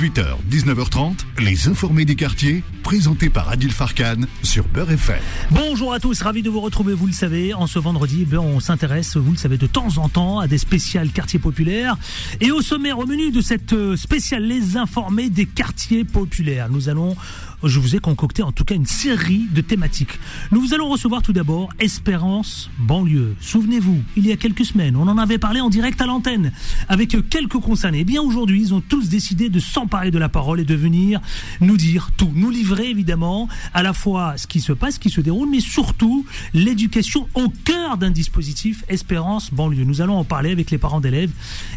18h, 19h30, les informés des quartiers, présentés par Adil Farkan sur Beurre FM. Bonjour à tous, ravi de vous retrouver, vous le savez, en ce vendredi, ben, on s'intéresse, vous le savez, de temps en temps à des spéciales quartiers populaires. Et au sommaire, au menu de cette euh, spéciale, les informés des quartiers populaires. Nous allons je vous ai concocté en tout cas une série de thématiques. Nous allons recevoir tout d'abord Espérance banlieue. Souvenez-vous, il y a quelques semaines, on en avait parlé en direct à l'antenne avec quelques concernés. Eh bien aujourd'hui, ils ont tous décidé de s'emparer de la parole et de venir nous dire tout, nous livrer évidemment à la fois ce qui se passe, ce qui se déroule, mais surtout l'éducation au cœur d'un dispositif Espérance banlieue. Nous allons en parler avec les parents d'élèves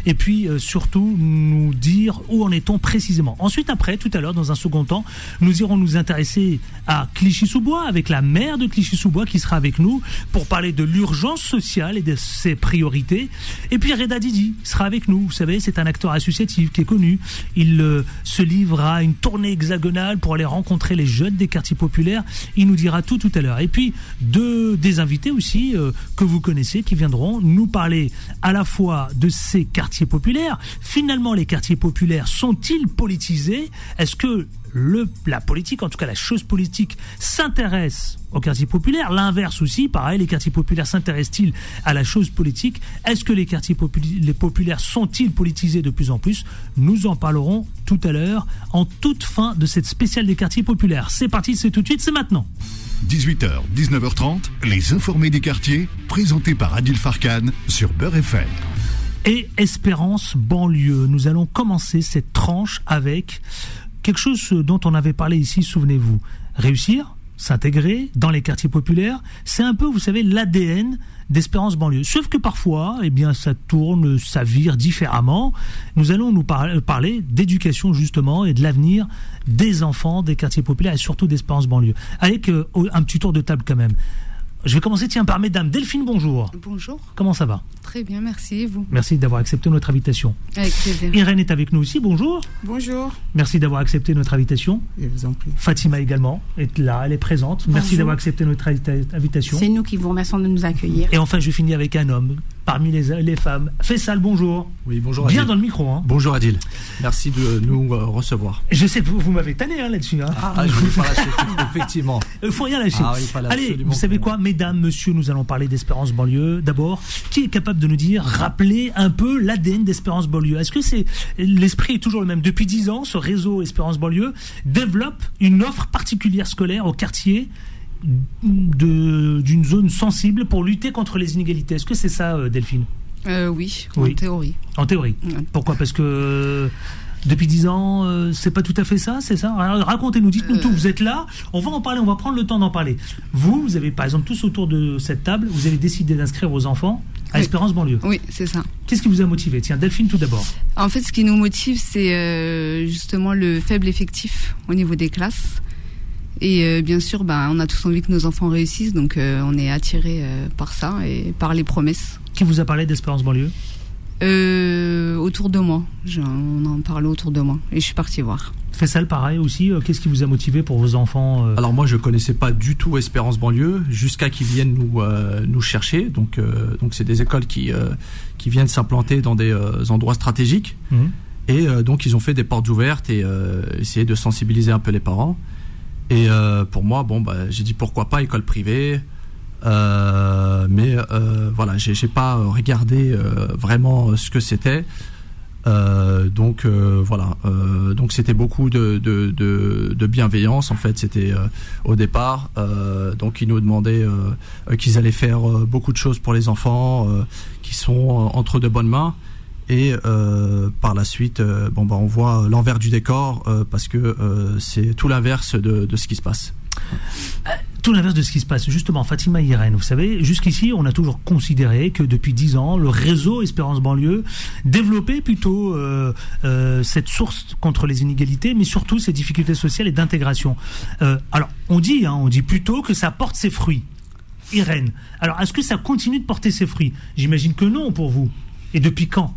et puis euh, surtout nous dire où en est-on précisément. Ensuite, après, tout à l'heure, dans un second temps, nous irons nous intéresser à Clichy-sous-Bois avec la maire de Clichy-sous-Bois qui sera avec nous pour parler de l'urgence sociale et de ses priorités. Et puis Reda Didi sera avec nous. Vous savez, c'est un acteur associatif qui est connu. Il euh, se livre à une tournée hexagonale pour aller rencontrer les jeunes des quartiers populaires. Il nous dira tout tout à l'heure. Et puis deux des invités aussi euh, que vous connaissez qui viendront nous parler à la fois de ces quartiers populaires. Finalement, les quartiers populaires sont-ils politisés? Est-ce que le, la politique, en tout cas la chose politique, s'intéresse aux quartiers populaires. L'inverse aussi, pareil, les quartiers populaires s'intéressent-ils à la chose politique? Est-ce que les quartiers les populaires sont-ils politisés de plus en plus? Nous en parlerons tout à l'heure, en toute fin de cette spéciale des quartiers populaires. C'est parti, c'est tout de suite, c'est maintenant. 18h, 19h30, les informés des quartiers, présentés par Adil Farkan sur Beurre FM. Et Espérance banlieue, nous allons commencer cette tranche avec quelque chose dont on avait parlé ici, souvenez-vous. Réussir, s'intégrer dans les quartiers populaires, c'est un peu, vous savez, l'ADN d'Espérance banlieue. Sauf que parfois, eh bien, ça tourne, ça vire différemment. Nous allons nous parler d'éducation justement et de l'avenir des enfants des quartiers populaires et surtout d'Espérance banlieue. Avec un petit tour de table quand même. Je vais commencer tiens par mesdames. Delphine, bonjour. Bonjour. Comment ça va? Très bien, merci. vous? Merci d'avoir accepté notre invitation. Avec plaisir. Irène est avec nous aussi. Bonjour. Bonjour. Merci d'avoir accepté notre invitation. Je vous en prie. Fatima également est là, elle est présente. Merci d'avoir accepté notre invitation. C'est nous qui vous remercions de nous accueillir. Et enfin, je finis avec un homme parmi les, les femmes. Faisal, bonjour. Oui, bonjour. Bien dans le micro. Hein. Bonjour Adil. Merci de nous euh, recevoir. Je sais que vous, m'avez tanné hein, là-dessus. Hein. Ah, je ne pas lâcher, effectivement. Il faut rien lâcher. Ah, Allez, vous savez quoi, mesdames, messieurs, nous allons parler d'Espérance banlieue. D'abord, qui est capable de nous dire, rappeler un peu l'ADN d'Espérance banlieue? Est-ce que c'est l'esprit est toujours le même? Depuis dix ans, ce réseau Espérance banlieue développe une offre particulière scolaire au quartier d'une zone sensible pour lutter contre les inégalités. Est-ce que c'est ça, euh, Delphine? Euh, oui, en théorie. En théorie. Pourquoi? Parce que depuis dix ans, euh, c'est pas tout à fait ça, c'est ça? Racontez-nous, dites-nous tout. Vous êtes là, on va en parler, on va prendre le temps d'en parler. Vous, vous avez par exemple tous autour de cette table, vous avez décidé d'inscrire vos enfants à Espérance banlieue. Oui, c'est ça. Qu'est-ce qui vous a motivé? Tiens, Delphine tout d'abord. En fait, ce qui nous motive, c'est justement le faible effectif au niveau des classes. Et euh, bien sûr, bah, on a tous envie que nos enfants réussissent, donc euh, on est attiré euh, par ça et par les promesses. Qui vous a parlé d'Espérance banlieue? Autour de moi. on en parlait autour de moi et je suis partie voir. Fessal, pareil aussi. Qu'est-ce qui vous a motivé pour vos enfants Alors moi, je connaissais pas du tout Espérance banlieue jusqu'à qu'ils viennent nous nous chercher. Donc donc c'est des écoles qui qui viennent s'implanter dans des endroits stratégiques. Mhm. Et donc ils ont fait des portes ouvertes et essayer de sensibiliser un peu les parents. Et euh, pour moi, bon, bah, j'ai dit pourquoi pas école privée. Euh, mais euh, voilà, j'ai pas regardé vraiment ce que c'était. donc voilà, donc c'était beaucoup de, de, de, bienveillance en fait. C'était au départ, donc ils nous demandaient qu'ils allaient faire beaucoup de choses pour les enfants, qui sont entre de bonnes mains. Et euh, par la suite, euh, bon, bah, on voit l'envers du décor euh, parce que c'est tout l'inverse de, de, ce qui se passe. Tout l'inverse de ce qui se passe. Justement, Fatima Irène, vous savez, jusqu'ici, on a toujours considéré que depuis dix ans, le réseau Espérance Banlieue développait plutôt cette source contre les inégalités, mais surtout ces difficultés sociales et d'intégration. alors, on dit, hein, on dit plutôt que ça porte ses fruits. Irène. Alors, est-ce que ça continue de porter ses fruits? J'imagine que non pour vous. Et depuis quand?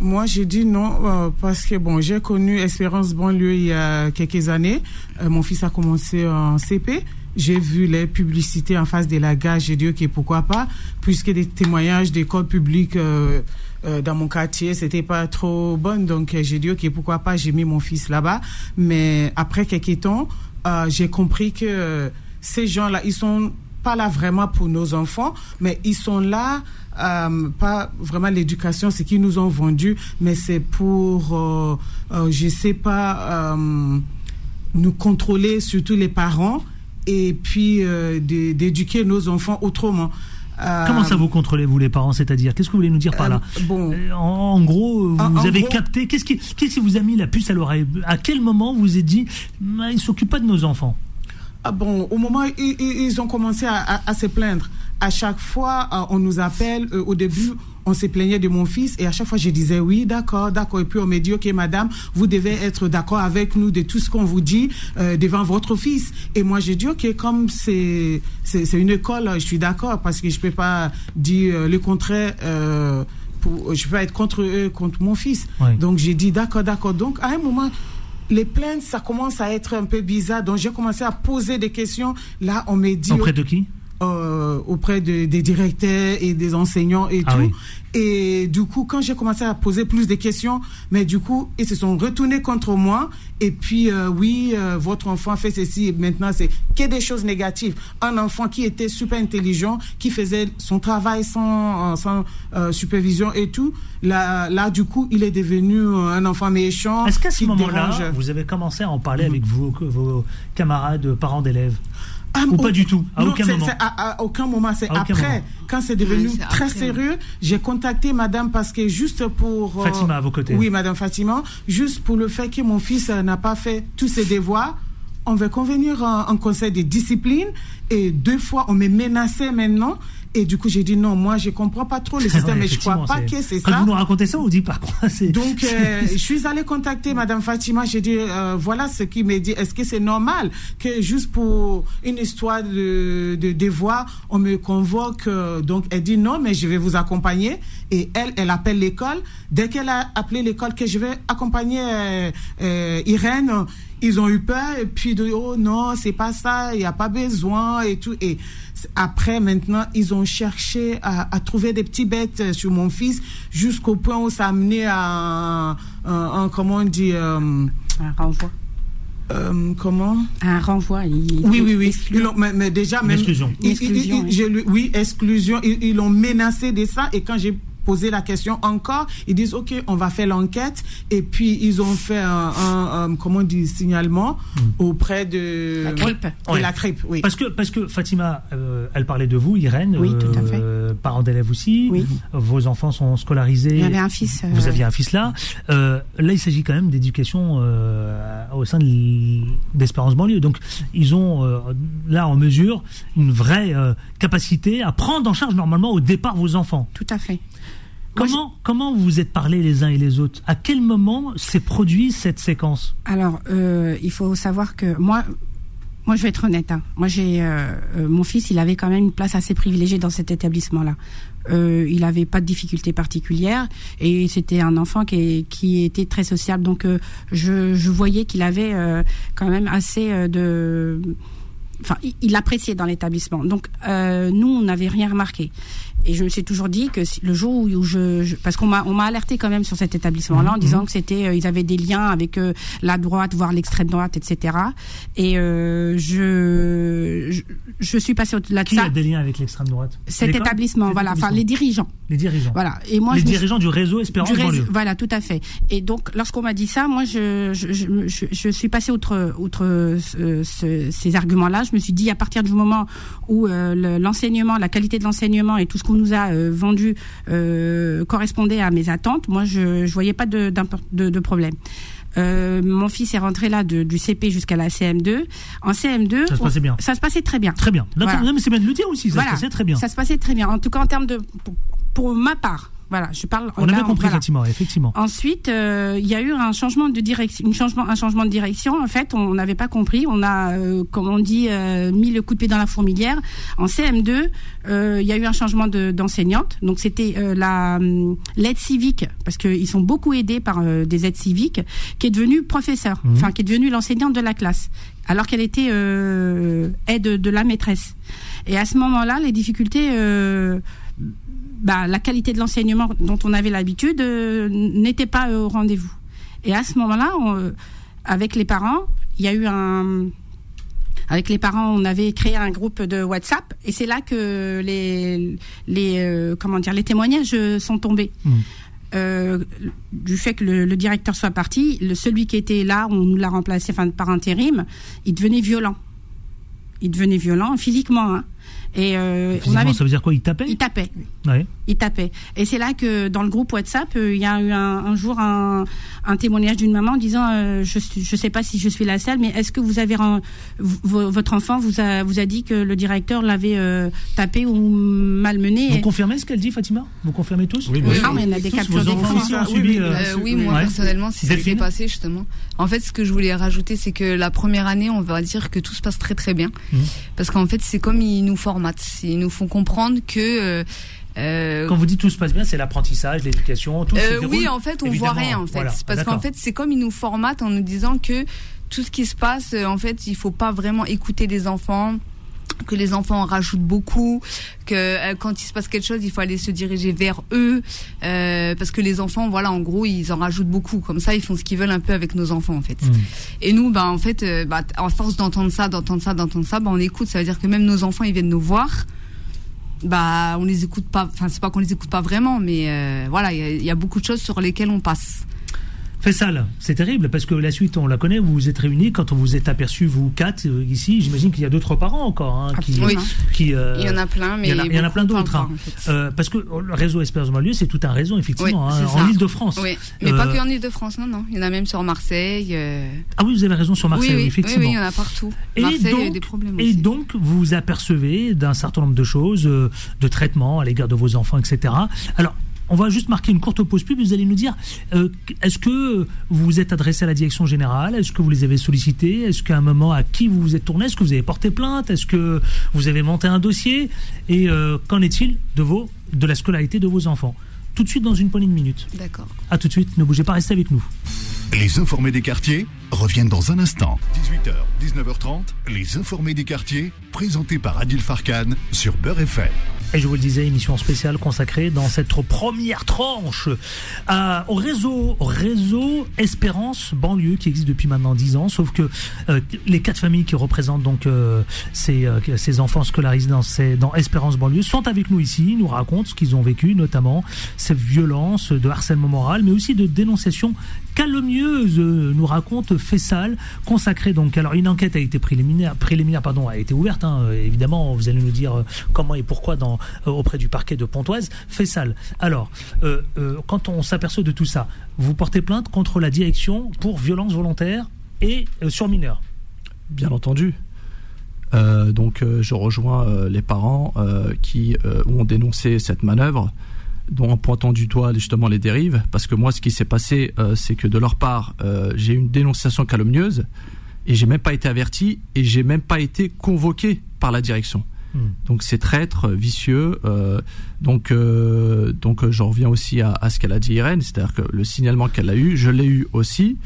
Moi, j'ai dit non euh, parce que bon, j'ai connu Espérance banlieue il y a quelques années. Euh, mon fils a commencé en CP j'ai vu les publicités en face de la gare, j'ai dit ok pourquoi pas, puisque des témoignages d'écoles publiques euh, euh, dans mon quartier, c'était pas trop bon, donc euh, j'ai dit ok pourquoi pas, j'ai mis mon fils là-bas. Mais après quelques temps, euh, j'ai compris que ces gens-là, ils sont pas là vraiment pour nos enfants, mais ils sont là euh, pas vraiment l'éducation, c'est qu'ils nous ont vendu, mais c'est pour, euh, euh, je sais pas, euh, nous contrôler, surtout les parents, et puis d'é- d'éduquer nos enfants autrement. Comment ça vous contrôlez, vous, les parents? C'est-à-dire, qu'est-ce que vous voulez nous dire par là? euh, bon. En, en gros, vous En- avez gros- capté. Qu'est-ce qui, qui vous a mis la puce à l'oreille? À quel moment vous vous êtes dit, Ah, ils s'occupent pas de nos enfants? Ah bon, au moment où ils, ils- ils ont commencé à, à- à se plaindre, à chaque fois, euh, on nous appelle. euh, au début, on se plaignait de mon fils et à chaque fois, je disais oui, d'accord, d'accord. Et puis on me dit, ok, madame, vous devez être d'accord avec nous de tout ce qu'on vous dit euh, devant votre fils. Et moi, j'ai dit, ok, comme c'est une école, je suis d'accord parce que je peux pas dire le contraire. Pour, je peux pas être contre eux, contre mon fils. Donc j'ai dit d'accord, d'accord. Donc à un moment, les plaintes, ça commence à être un peu bizarre. Donc j'ai commencé à poser des questions. Là, on m'a dit Auprès de qui? Euh, auprès de- des directeurs et des enseignants et Ah tout. oui. Et du coup, quand j'ai commencé à poser plus de questions, mais du coup, ils se sont retournés contre moi. Et puis, euh, oui, euh, votre enfant fait ceci. Et maintenant, c'est que des choses négatives. Un enfant qui était super intelligent, qui faisait son travail sans, euh, sans euh, supervision et tout. Là, là, du coup, il est devenu euh, un enfant méchant. Est-ce qu'à ce moment-là, vous avez commencé à en parler avec vos, vos camarades, parents d'élèves? Ah, Ou pas du tout, à non, aucun moment. c'est à, à aucun moment, c'est après. moment. Quand c'est devenu très après, sérieux, j'ai contacté madame parce que juste pour... euh, Fatima à vos côtés. Oui, madame Fatima. Juste pour le fait que mon fils euh, n'a pas fait tous ses devoirs, on va convenir en, en conseil de discipline et deux fois on m'a menacé maintenant. Et du coup, j'ai dit non, moi je comprends pas trop le système, mais je crois effectivement, pas que c'est Quand ça. vous nous racontez ça, on vous dit par quoi. Donc, euh, je suis allée contacter Madame Fatima. J'ai dit, euh, voilà ce qui m'a dit. Est-ce que c'est normal que juste pour une histoire de, de devoir, on me convoque euh, Donc, elle dit non, mais je vais vous accompagner. Et elle, elle appelle l'école. Dès qu'elle a appelé l'école, que je vais accompagner Irène, ils ont eu peur. Et puis, de, oh non, c'est pas ça, il n'y a pas besoin et tout. Et après, maintenant, ils ont cherché à, à trouver des petits bêtes euh, sur mon fils jusqu'au point où ça a amené à un, un- un- comment on dit, euh, Un renvoi. euh, comment? Un renvoi. il- Oui, oui, oui. Ils mais, mais déjà, même. exclusion. ils- Exclusion, ils- oui. oui, exclusion. Ils ils l'ont menacé de ça. Et quand j'ai posé la question encore, ils disent OK, on va faire l'enquête. Et puis ils ont fait un, un- un- comment on dit signalement auprès de La CRIP. la oui. Parce que, parce que Fatima, euh, elle parlait de vous, Irène, Oui, tout à fait. euh, parents d'élèves aussi. Oui. Vos enfants sont scolarisés. J'avais un fils. euh, Vous aviez un fils là. Euh, là, il s'agit quand même d'éducation euh, au sein de d'Espérance banlieue. Donc, ils ont euh, là en mesure une vraie euh, capacité à prendre en charge normalement au départ vos enfants. Tout à fait. Comment, comment vous vous êtes parlé les uns et les autres? À quel moment s'est produit cette séquence? Alors, euh, il faut savoir que moi, moi, je vais être honnête. hein. Moi, j'ai euh, euh, mon fils, il avait quand même une place assez privilégiée dans cet établissement-là. Euh, il avait pas de difficultés particulières et c'était un enfant qui, qui était très sociable. Donc, euh, je, je voyais qu'il avait euh, quand même assez de Enfin, il- il appréciait dans l'établissement. Donc, euh, nous, on n'avait rien remarqué. Et je me suis toujours dit que le jour où, je, je- parce qu'on m'a, on m'a alerté quand même sur cet établissement-là en disant que c'était, euh, ils avaient des liens avec euh, la droite, voire l'extrême droite, etc. Et euh, je, je, je suis passée au-delà de Qui ça. a des liens avec l'extrême droite? Cet établissement, voilà, enfin les dirigeants, les dirigeants. voilà. Et moi, les je me suis- dirigeants du réseau Espérance du réseau-. Voilà, tout à fait. Et donc, lorsqu'on m'a dit ça, moi, je, je, suis passée outre, outre ce- ce- ces arguments-là. Je me suis dit, à partir du moment où euh, le- l'enseignement, la qualité de l'enseignement et tout ce qu'on nous a euh, vendu euh, correspondait à mes attentes, moi, je, je voyais pas de, de, de problème. Euh, mon fils est rentré là de- du CP jusqu'à la CM2. En CM2, Ça se passait bien. ça se passait très bien. Très bien. Voilà. C'est bien de le dire aussi. Ça Voilà. se passait très bien. Ça se passait très bien. En tout cas, en termes de, pour, pour ma part, Voilà, je parle. On a bien compris, effectivement, effectivement. Ensuite, euh, il y a eu un changement de direction, changement, un changement de direction. En fait, on n'avait pas compris. On a, euh, comme on dit, euh, mis le coup de pied dans la fourmilière. En CM2, il y a eu un changement d'enseignante. Donc, c'était la hum, l'aide civique, parce qu'ils sont beaucoup aidés par des aides civiques, qui est devenue professeur, mmh. enfin, qui est devenue l'enseignante de la classe, alors qu'elle était aide de la maîtresse. Et à ce moment-là, les difficultés bah, la qualité de l'enseignement dont on avait l'habitude euh, n'était pas au rendez-vous. Et à ce moment-là, euh, avec les parents, il y a eu un avec les parents, on avait créé un groupe de WhatsApp et c'est là que les les euh, comment dire les témoignages sont tombés. Mmh. du fait que le, directeur soit parti, le, celui qui était là, on nous l'a remplacé enfin, par intérim, il devenait violent. Il devenait violent physiquement. Hein. Et euh, on avait... ça veut dire quoi Il tapait Il tapait. Il tapait. Et c'est là que dans le groupe WhatsApp, euh, il y a eu un, jour un, témoignage d'une maman disant euh, je ne sais pas si je suis la seule, mais est-ce que vous avez votre enfant vous a vous a dit que le directeur l'avait tapé ou malmené Vous confirmez ce qu'elle dit, Fatima? Vous confirmez tous? Oui, oui. mais il y a des captures d'écran. Oui, oui, moi personnellement, c'est ce qui s'est passé justement. En fait, ce que je voulais rajouter, c'est que la première année, on va dire que tout se passe très très bien, mmh. parce qu'en fait, c'est comme ils nous forment ils nous font comprendre que euh, euh, Quand vous dites tout se passe bien, c'est l'apprentissage, l'éducation, tout. Euh, oui, en fait, on voit rien en fait, parce qu'en fait, c'est comme ils nous formatent en nous disant que tout ce qui se passe, en fait, il faut pas vraiment écouter les enfants que les enfants en rajoutent beaucoup, que euh, quand il se passe quelque chose, il faut aller se diriger vers eux, euh, parce que les enfants, voilà, en gros, ils en rajoutent beaucoup. Comme ça, ils font ce qu'ils veulent un peu avec nos enfants, en fait. Mmh. Et nous, bah, en fait, euh, bah, en force d'entendre ça, d'entendre ça, d'entendre ça, bah, on écoute. Ça veut dire que même nos enfants, ils viennent nous voir. Bah, on les écoute pas. Enfin, c'est pas qu'on les écoute pas vraiment, mais voilà, il y, a beaucoup de choses sur lesquelles on passe. Fessal, c'est terrible parce que la suite, on la connaît, vous vous êtes réunis quand on vous est aperçu, vous quatre, euh, ici. J'imagine qu'il y a d'autres parents encore. Hein, qui, oui. qui, euh, il y en a plein, mais. Il y en a, plein d'autres. Hein. Euh, parce que le réseau Espérance Banlieue, c'est tout un réseau, effectivement, hein, en Ile-de-France. Oui, mais pas que en Ile-de-France, non, non. Il y en a même sur Marseille. Ah oui, vous avez raison, sur Marseille, oui, effectivement. Oui, il y en a partout. Et Marseille, donc, il y a des problèmes Et donc, vous vous apercevez d'un certain nombre de choses, de traitements à l'égard de vos enfants, etc. Alors, on va juste marquer une courte pause pub. Vous allez nous dire, euh, est-ce que vous vous êtes adressé à la direction générale? Est-ce que vous les avez sollicités? Est-ce qu'à un moment, à qui vous vous êtes tourné? Est-ce que vous avez porté plainte? Est-ce que vous avez monté un dossier? Et euh, qu'en est-il de, vos, de la scolarité de vos enfants? Tout de suite dans une poignée de minutes. D'accord. À tout de suite. Ne bougez pas, restez avec nous. Les informés des quartiers reviennent dans un instant. 18h, 19h30, les informés des quartiers, présentés par Adil Farkan sur Beurre FM. Et je vous le disais, émission spéciale consacrée dans cette première tranche au réseau, Espérance banlieue qui existe depuis maintenant 10 ans. Sauf que euh, les quatre familles qui représentent donc euh, ces, euh, ces, enfants scolarisés dans, dans Espérance banlieue sont avec nous ici, nous racontent ce qu'ils ont vécu, notamment ces violences de harcèlement moral, mais aussi de dénonciation calomnieuse, nous raconte Fessal, consacré donc. Alors une enquête a été préliminaire, préliminaire pardon, a été ouverte. Hein, évidemment, vous allez nous dire comment et pourquoi dans euh, auprès du parquet de Pontoise, Fessal. Alors, euh, euh, quand on s'aperçoit de tout ça, vous portez plainte contre la direction pour violence volontaire et sur mineurs Bien entendu. donc je rejoins les parents qui ont dénoncé cette manœuvre dont en pointant du doigt justement les dérives, parce que moi ce qui s'est passé, c'est que de leur part, j'ai eu une dénonciation calomnieuse et j'ai même pas été averti et j'ai même pas été convoqué par la direction. Hmm. Donc c'est traître, vicieux. Euh, donc euh, donc euh, j'en reviens aussi à, ce qu'elle a dit Irène, c'est-à-dire que le signalement qu'elle a eu, je l'ai eu aussi.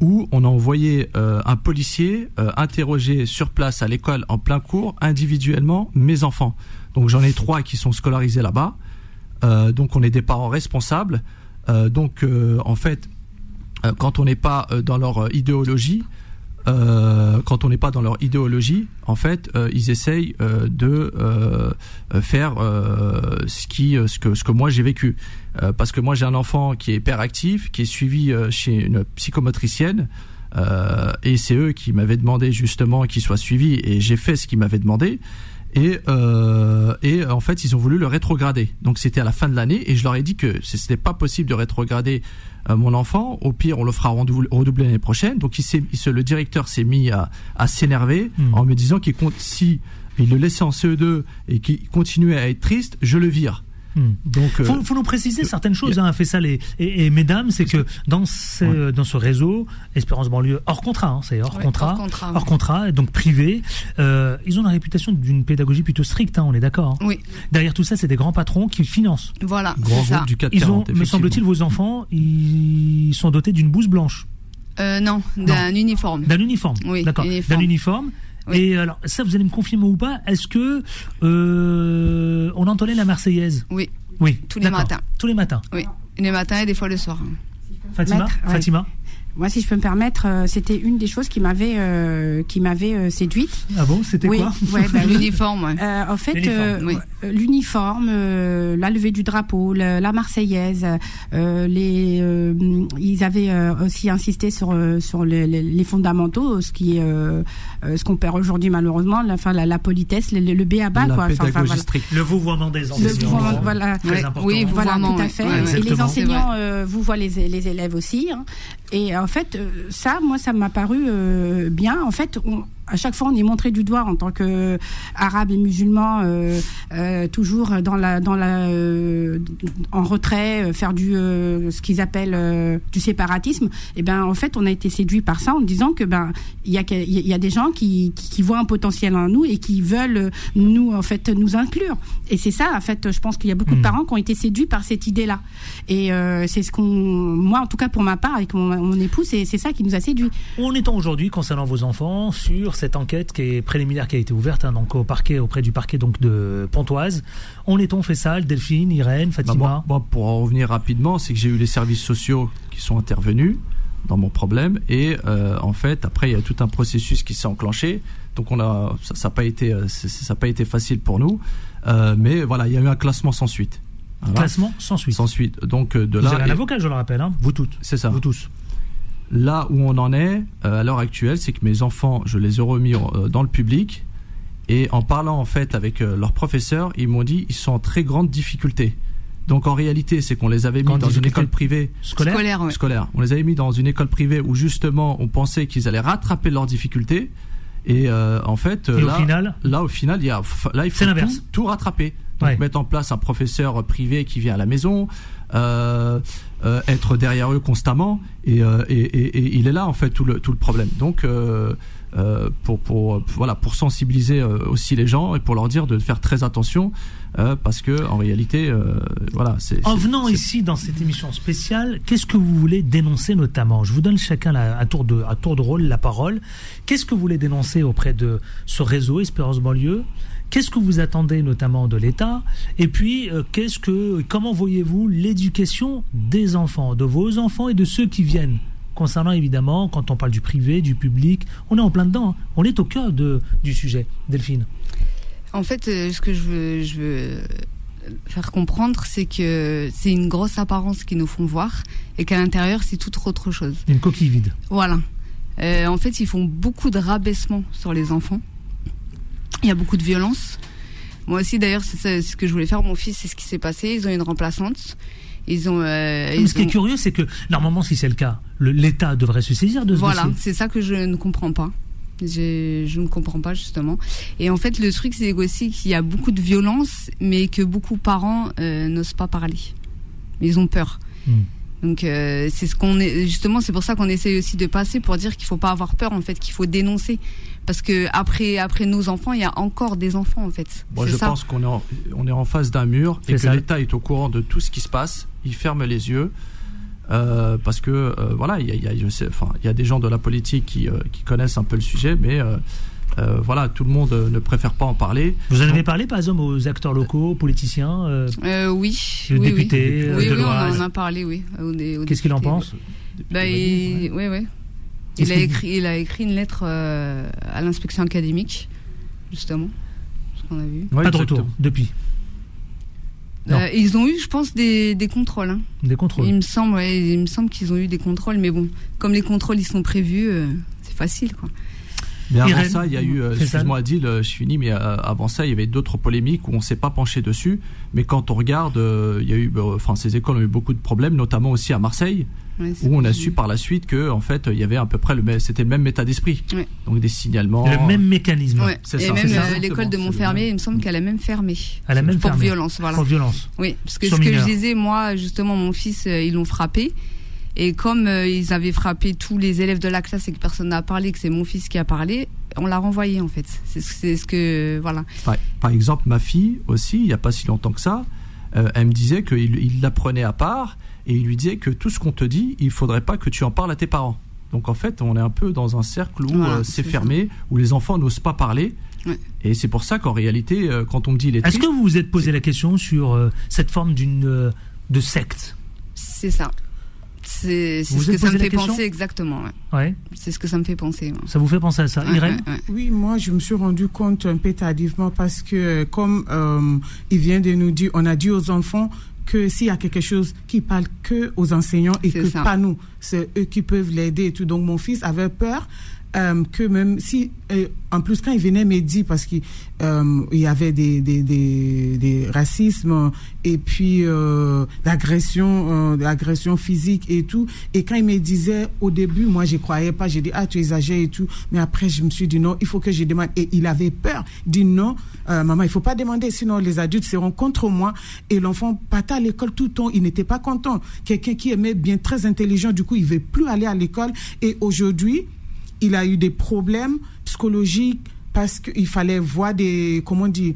où on a envoyé un policier interroger sur place à l'école en plein cours individuellement mes enfants. Donc j'en ai trois qui sont scolarisés là-bas. Donc on est des parents responsables. donc en fait, quand on n'est pas dans leur idéologie, euh, quand on n'est pas dans leur idéologie, en fait, euh, ils essayent euh, de faire ce que, ce que moi j'ai vécu. parce que moi j'ai un enfant qui est hyperactif, qui est suivi chez une psychomotricienne. et c'est eux qui m'avaient demandé justement qu'il soit suivi et j'ai fait ce qu'ils m'avaient demandé et, et en fait ils ont voulu le rétrograder donc c'était à la fin de l'année et je leur ai dit que ce n'était pas possible de rétrograder euh, mon enfant. Au pire, on le fera redoubler l'année prochaine. Donc, il il le directeur s'est mis à, s'énerver hmm. en me disant qu'il compte si il le laissait en CE2 et qu'il continuait à être triste, je le vire. Hmm. Donc, faut, euh, faut nous préciser certaines choses. Hein, fait ça les et, mesdames, c'est que dans ce dans ce réseau, Espérance banlieue hors contrat, hein, c'est hors, contrat, hors contrat, hors contrat, donc privé, euh, ils ont la réputation d'une pédagogie plutôt stricte. Hein, on est d'accord. Oui. Derrière tout ça, c'est des grands patrons qui financent. Voilà. Grand ça. du 4 ils ont, me semble-t-il, vos enfants, ils sont dotés d'une blouse blanche. Euh, non, d'un uniforme. D'un uniforme. Oui. D'accord. D'un uniforme. Et alors, ça, vous allez me confirmer ou pas Est-ce que euh, on entendait la Marseillaise? Oui. Oui. Tous les matins. Tous les matins. Oui. Les matins et des fois le soir. Fatima? Fatima? Moi, si je peux me permettre, euh, c'était une des choses qui m'avait euh, qui m'avait euh, séduite. Ah bon, c'était oui, quoi ouais, bah, L'uniforme. en fait, l'uniforme, la levée du drapeau, la Marseillaise, les ils avaient aussi insisté sur sur les, les, fondamentaux, ce qui est ce qu'on perd aujourd'hui malheureusement, la, enfin la, la politesse, le, le béaba la quoi. Enfin, voilà. Le vouvoiement des enseignants. Le voilà. Très important. Oui, voilà, tout à fait. et les enseignants vous voient les, les élèves aussi. Hein. Et en fait, euh, ça, moi, ça m'a paru euh, bien. En fait, on, à chaque fois on est montré du doigt en tant que arabe et musulman euh, euh, toujours dans la dans la euh, en retrait faire du ce qu'ils appellent du séparatisme. Et ben en fait on a été séduit par ça en disant que ben il y a il y a des gens qui, qui, voient un potentiel en nous et qui veulent nous en fait nous inclure. Et c'est ça en fait je pense qu'il y a beaucoup de hmm. parents qui ont été séduits par cette idée là et c'est ce qu'on moi en tout cas pour ma part avec mon, mon époux c'est c'est ça qui nous a séduits. On est aujourd'hui concernant vos enfants sur cette enquête qui est préliminaire qui a été ouverte hein, donc au parquet auprès du parquet donc de Pontoise. On est on fait ça, Delphine, Irène, bah, Fatima. pour en revenir rapidement, c'est que j'ai eu les services sociaux qui sont intervenus dans mon problème et euh, en fait après il y a tout un processus qui s'est enclenché. Donc on a ça n'a pas été euh, ça pas été facile pour nous. Euh, mais voilà il y a eu un classement sans suite. Classement sans suite. Sans suite. Donc de là vous avez un avocat je le rappelle hein vous toutes. C'est ça. Vous tous Là où on en est euh, à l'heure actuelle, c'est que mes enfants, je les ai remis euh, dans le public. Et en parlant en fait avec euh, leurs professeurs, ils m'ont dit ils sont en très grande difficulté. Donc en réalité, c'est qu'on les avait mis dans une école privée. Scolaire, scolaire, On les avait mis dans une école privée où justement on pensait qu'ils allaient rattraper leurs difficultés. Et en fait, là, au final, là au final, il y a, là il faut tout, tout, rattraper. Donc mettre en place un professeur privé qui vient à la maison, euh, euh, être derrière eux constamment et, euh, et, et, et, il est là en fait tout le, tout le problème. Donc euh, euh pour, pour, voilà, pour sensibiliser aussi les gens et pour leur dire de faire très attention parce que en réalité, voilà. c'est en venant ici dans cette émission spéciale, qu'est-ce que vous voulez dénoncer notamment? Je vous donne chacun la, à tour de à tour de rôle la parole. Qu'est-ce que vous voulez dénoncer auprès de ce réseau Espérance banlieue? Qu'est-ce que vous attendez notamment de l'État? Et puis, euh, qu'est-ce que, comment voyez-vous l'éducation des enfants, de vos enfants et de ceux qui viennent? Concernant évidemment, quand on parle du privé, du public, on est en plein dedans. Hein. On est au cœur de, du sujet. Delphine. En fait, euh, ce que je veux, je veux faire comprendre, c'est que c'est une grosse apparence qu'ils nous font voir et qu'à l'intérieur, c'est tout autre chose. Une coquille vide. Voilà. Euh, en fait, ils font beaucoup de rabaissement sur les enfants. Il y a beaucoup de violence. Moi aussi, d'ailleurs, c'est ce que je voulais faire. Mon fils, c'est ce qui s'est passé. Ils ont une remplaçante. Ils ont. Euh, ce qui est curieux, c'est que normalement, si c'est le cas, l'État devrait se saisir de ce Voilà, c'est ça que je ne comprends pas. Je, je, ne comprends pas justement. Et en fait, le truc, c'est aussi qu'il y a beaucoup de violence, mais que beaucoup de parents euh, n'osent pas parler. Ils ont peur. Hmm. Donc euh, c'est ce qu'on est justement, c'est pour ça qu'on essaye aussi de passer pour dire qu'il faut pas avoir peur en fait, qu'il faut dénoncer parce que après après nos enfants, il y a encore des enfants en fait. Moi, je pense qu'on est en, on est en face d'un mur et que l'État est au courant de tout ce qui se passe. Il ferme les yeux. Euh, parce que euh, voilà, il y a, y, a, y a des gens de la politique qui, euh, qui connaissent un peu le sujet, mais euh, euh, voilà, tout le monde ne préfère pas en parler. Vous en avez parlé, par exemple, aux acteurs locaux, politiciens Oui. Le député oui, oui. on en a parlé, oui. Qu'est-ce qu'il en pense bah, Oui, oui. Il a, écrit, il a écrit une lettre euh, à l'inspection académique, justement, ce qu'on a vu. pas de retour depuis. Euh, ils ont eu, je pense, des, des contrôles. Hein. Des contrôles. Il me semble, il me semble qu'ils ont eu des contrôles, mais bon, comme les contrôles ils sont prévus, euh, c'est facile, quoi. Mais avant ça, il y a eu, excuse-moi Adil, je finis, mais avant ça, il y avait d'autres polémiques où on s'est pas penché dessus. Mais quand on regarde, il y a eu, enfin, ces écoles ont eu beaucoup de problèmes, notamment aussi à Marseille où on a su par la suite que en fait il y avait à peu près le c'était le même état d'esprit. Donc des signalements. Le même mécanisme. C'est et même euh, l'école de Montfermé il me semble qu'elle a même fermé. Elle a même pour fermé. violence voilà. Pour violence. Oui parce que ce que je disais moi justement mon fils euh, ils l'ont frappé et comme euh, ils avaient frappé tous les élèves de la classe et que personne n'a parlé que c'est mon fils qui a parlé on l'a renvoyé en fait c'est ce que voilà par, exemple ma fille aussi il n'y a pas si longtemps que ça elle me disait qu'il il la prenait à part et il lui disait que tout ce qu'on te dit, il faudrait pas que tu en parles à tes parents. Donc en fait, on est un peu dans un cercle où euh, c'est fermé, où les enfants n'osent pas parler. Et c'est pour ça qu'en réalité, euh, quand on me dit les Est-ce que vous vous êtes posé la question sur euh, cette forme d'une de secte? C'est ça. C'est ce que ça me fait penser exactement. Ouais. C'est ce que ça me fait penser. Ça vous fait penser à ça, Irène Oui, moi je me suis rendu compte un peu tardivement parce que comme il vient de nous dire, on a dit aux enfants que s'il y a quelque chose qui parle que aux enseignants et que pas nous, c'est eux qui peuvent l'aider et tout. Donc mon fils avait peur euh, que même si, euh, en plus quand il venait me dire, parce qu'il euh, y avait des, des, des, racismes et puis l'agression l'agression physique et tout, et quand il me disait au début, moi je croyais pas, j'ai dit ah tu exagères et tout, mais après je me suis dit non, il faut que je demande, et il avait peur, dit non, maman il faut pas demander, sinon les adultes seront contre moi, et l'enfant partait à l'école tout le temps, il n'était pas content, quelqu'un qui aimait bien, très intelligent, du coup il veut plus aller à l'école, et aujourd'hui il a eu des problèmes psychologiques parce qu'il fallait voir des, comment dire,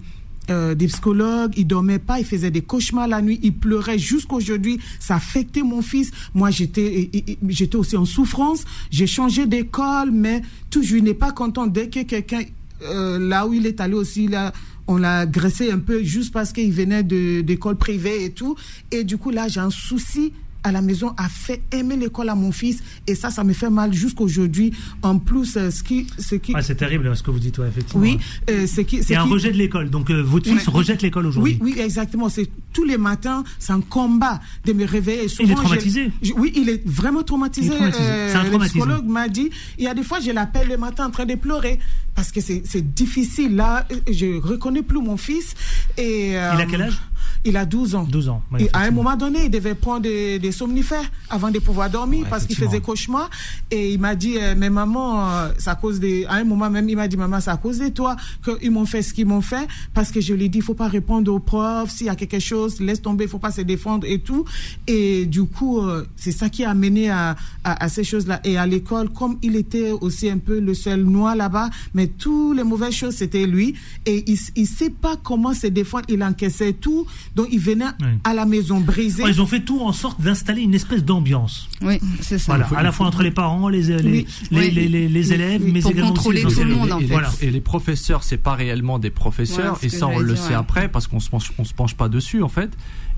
euh, des psychologues, il dormait pas, il faisait des cauchemars la nuit, il pleurait jusqu'aujourd'hui, ça affectait mon fils. Moi, j'étais, j'étais aussi en souffrance. J'ai changé d'école, mais toujours, n'est pas content dès que quelqu'un, euh, là où il est allé aussi, là, on l'a agressé un peu juste parce qu'il venait d'école privée et tout. Et du coup, là, j'ai un souci à la maison a fait aimer l'école à mon fils et ça, ça me fait mal jusqu'aujourd'hui. En plus, euh, ce qui, ce qui. Ah, c'est terrible ce que vous dites, effectivement. Oui, euh, c'est qui. C'est un rejet de l'école. Donc euh, votre fils rejette l'école aujourd'hui. Oui, oui, exactement. C'est tous les matins, c'est un combat de me réveiller. Souvent, il est traumatisé. oui, il est vraiment traumatisé. Traumatisé. un le psychologue m'a dit, il y a des fois, je l'appelle le matin en train de pleurer parce que c'est difficile. Là, je reconnais plus mon fils et. il a quel âge? Il a 12 ans. 12 ans. et à un moment donné, il devait prendre des, somnifères avant de pouvoir dormir parce qu'il faisait cauchemar. Et il m'a dit, euh, mais maman, euh, ça cause des. À un moment même, il m'a dit, maman, ça cause de toi qu'ils m'ont fait ce qu'ils m'ont fait parce que je lui ai dit, il faut pas répondre aux profs. S'il y a quelque chose, laisse tomber, il faut pas se défendre et tout. Et du coup, euh, c'est ça qui a mené à, à, ces choses-là. Et à l'école, comme il était aussi un peu le seul noir là-bas, mais toutes les mauvaises choses, c'était lui. Et il, il sait pas comment se défendre. Il encaissait tout. Donc ils venaient à la maison brisée. ils ont fait tout en sorte d'installer une espèce d'ambiance. Oui, c'est ça. Voilà, à la fois entre les parents, les, les, les, les, élèves, mais pour également contrôler aussi tout le monde. En fait. Et les professeurs, c'est pas réellement des professeurs, et ça on le sait après parce qu'on se penche, on se penche pas dessus en fait.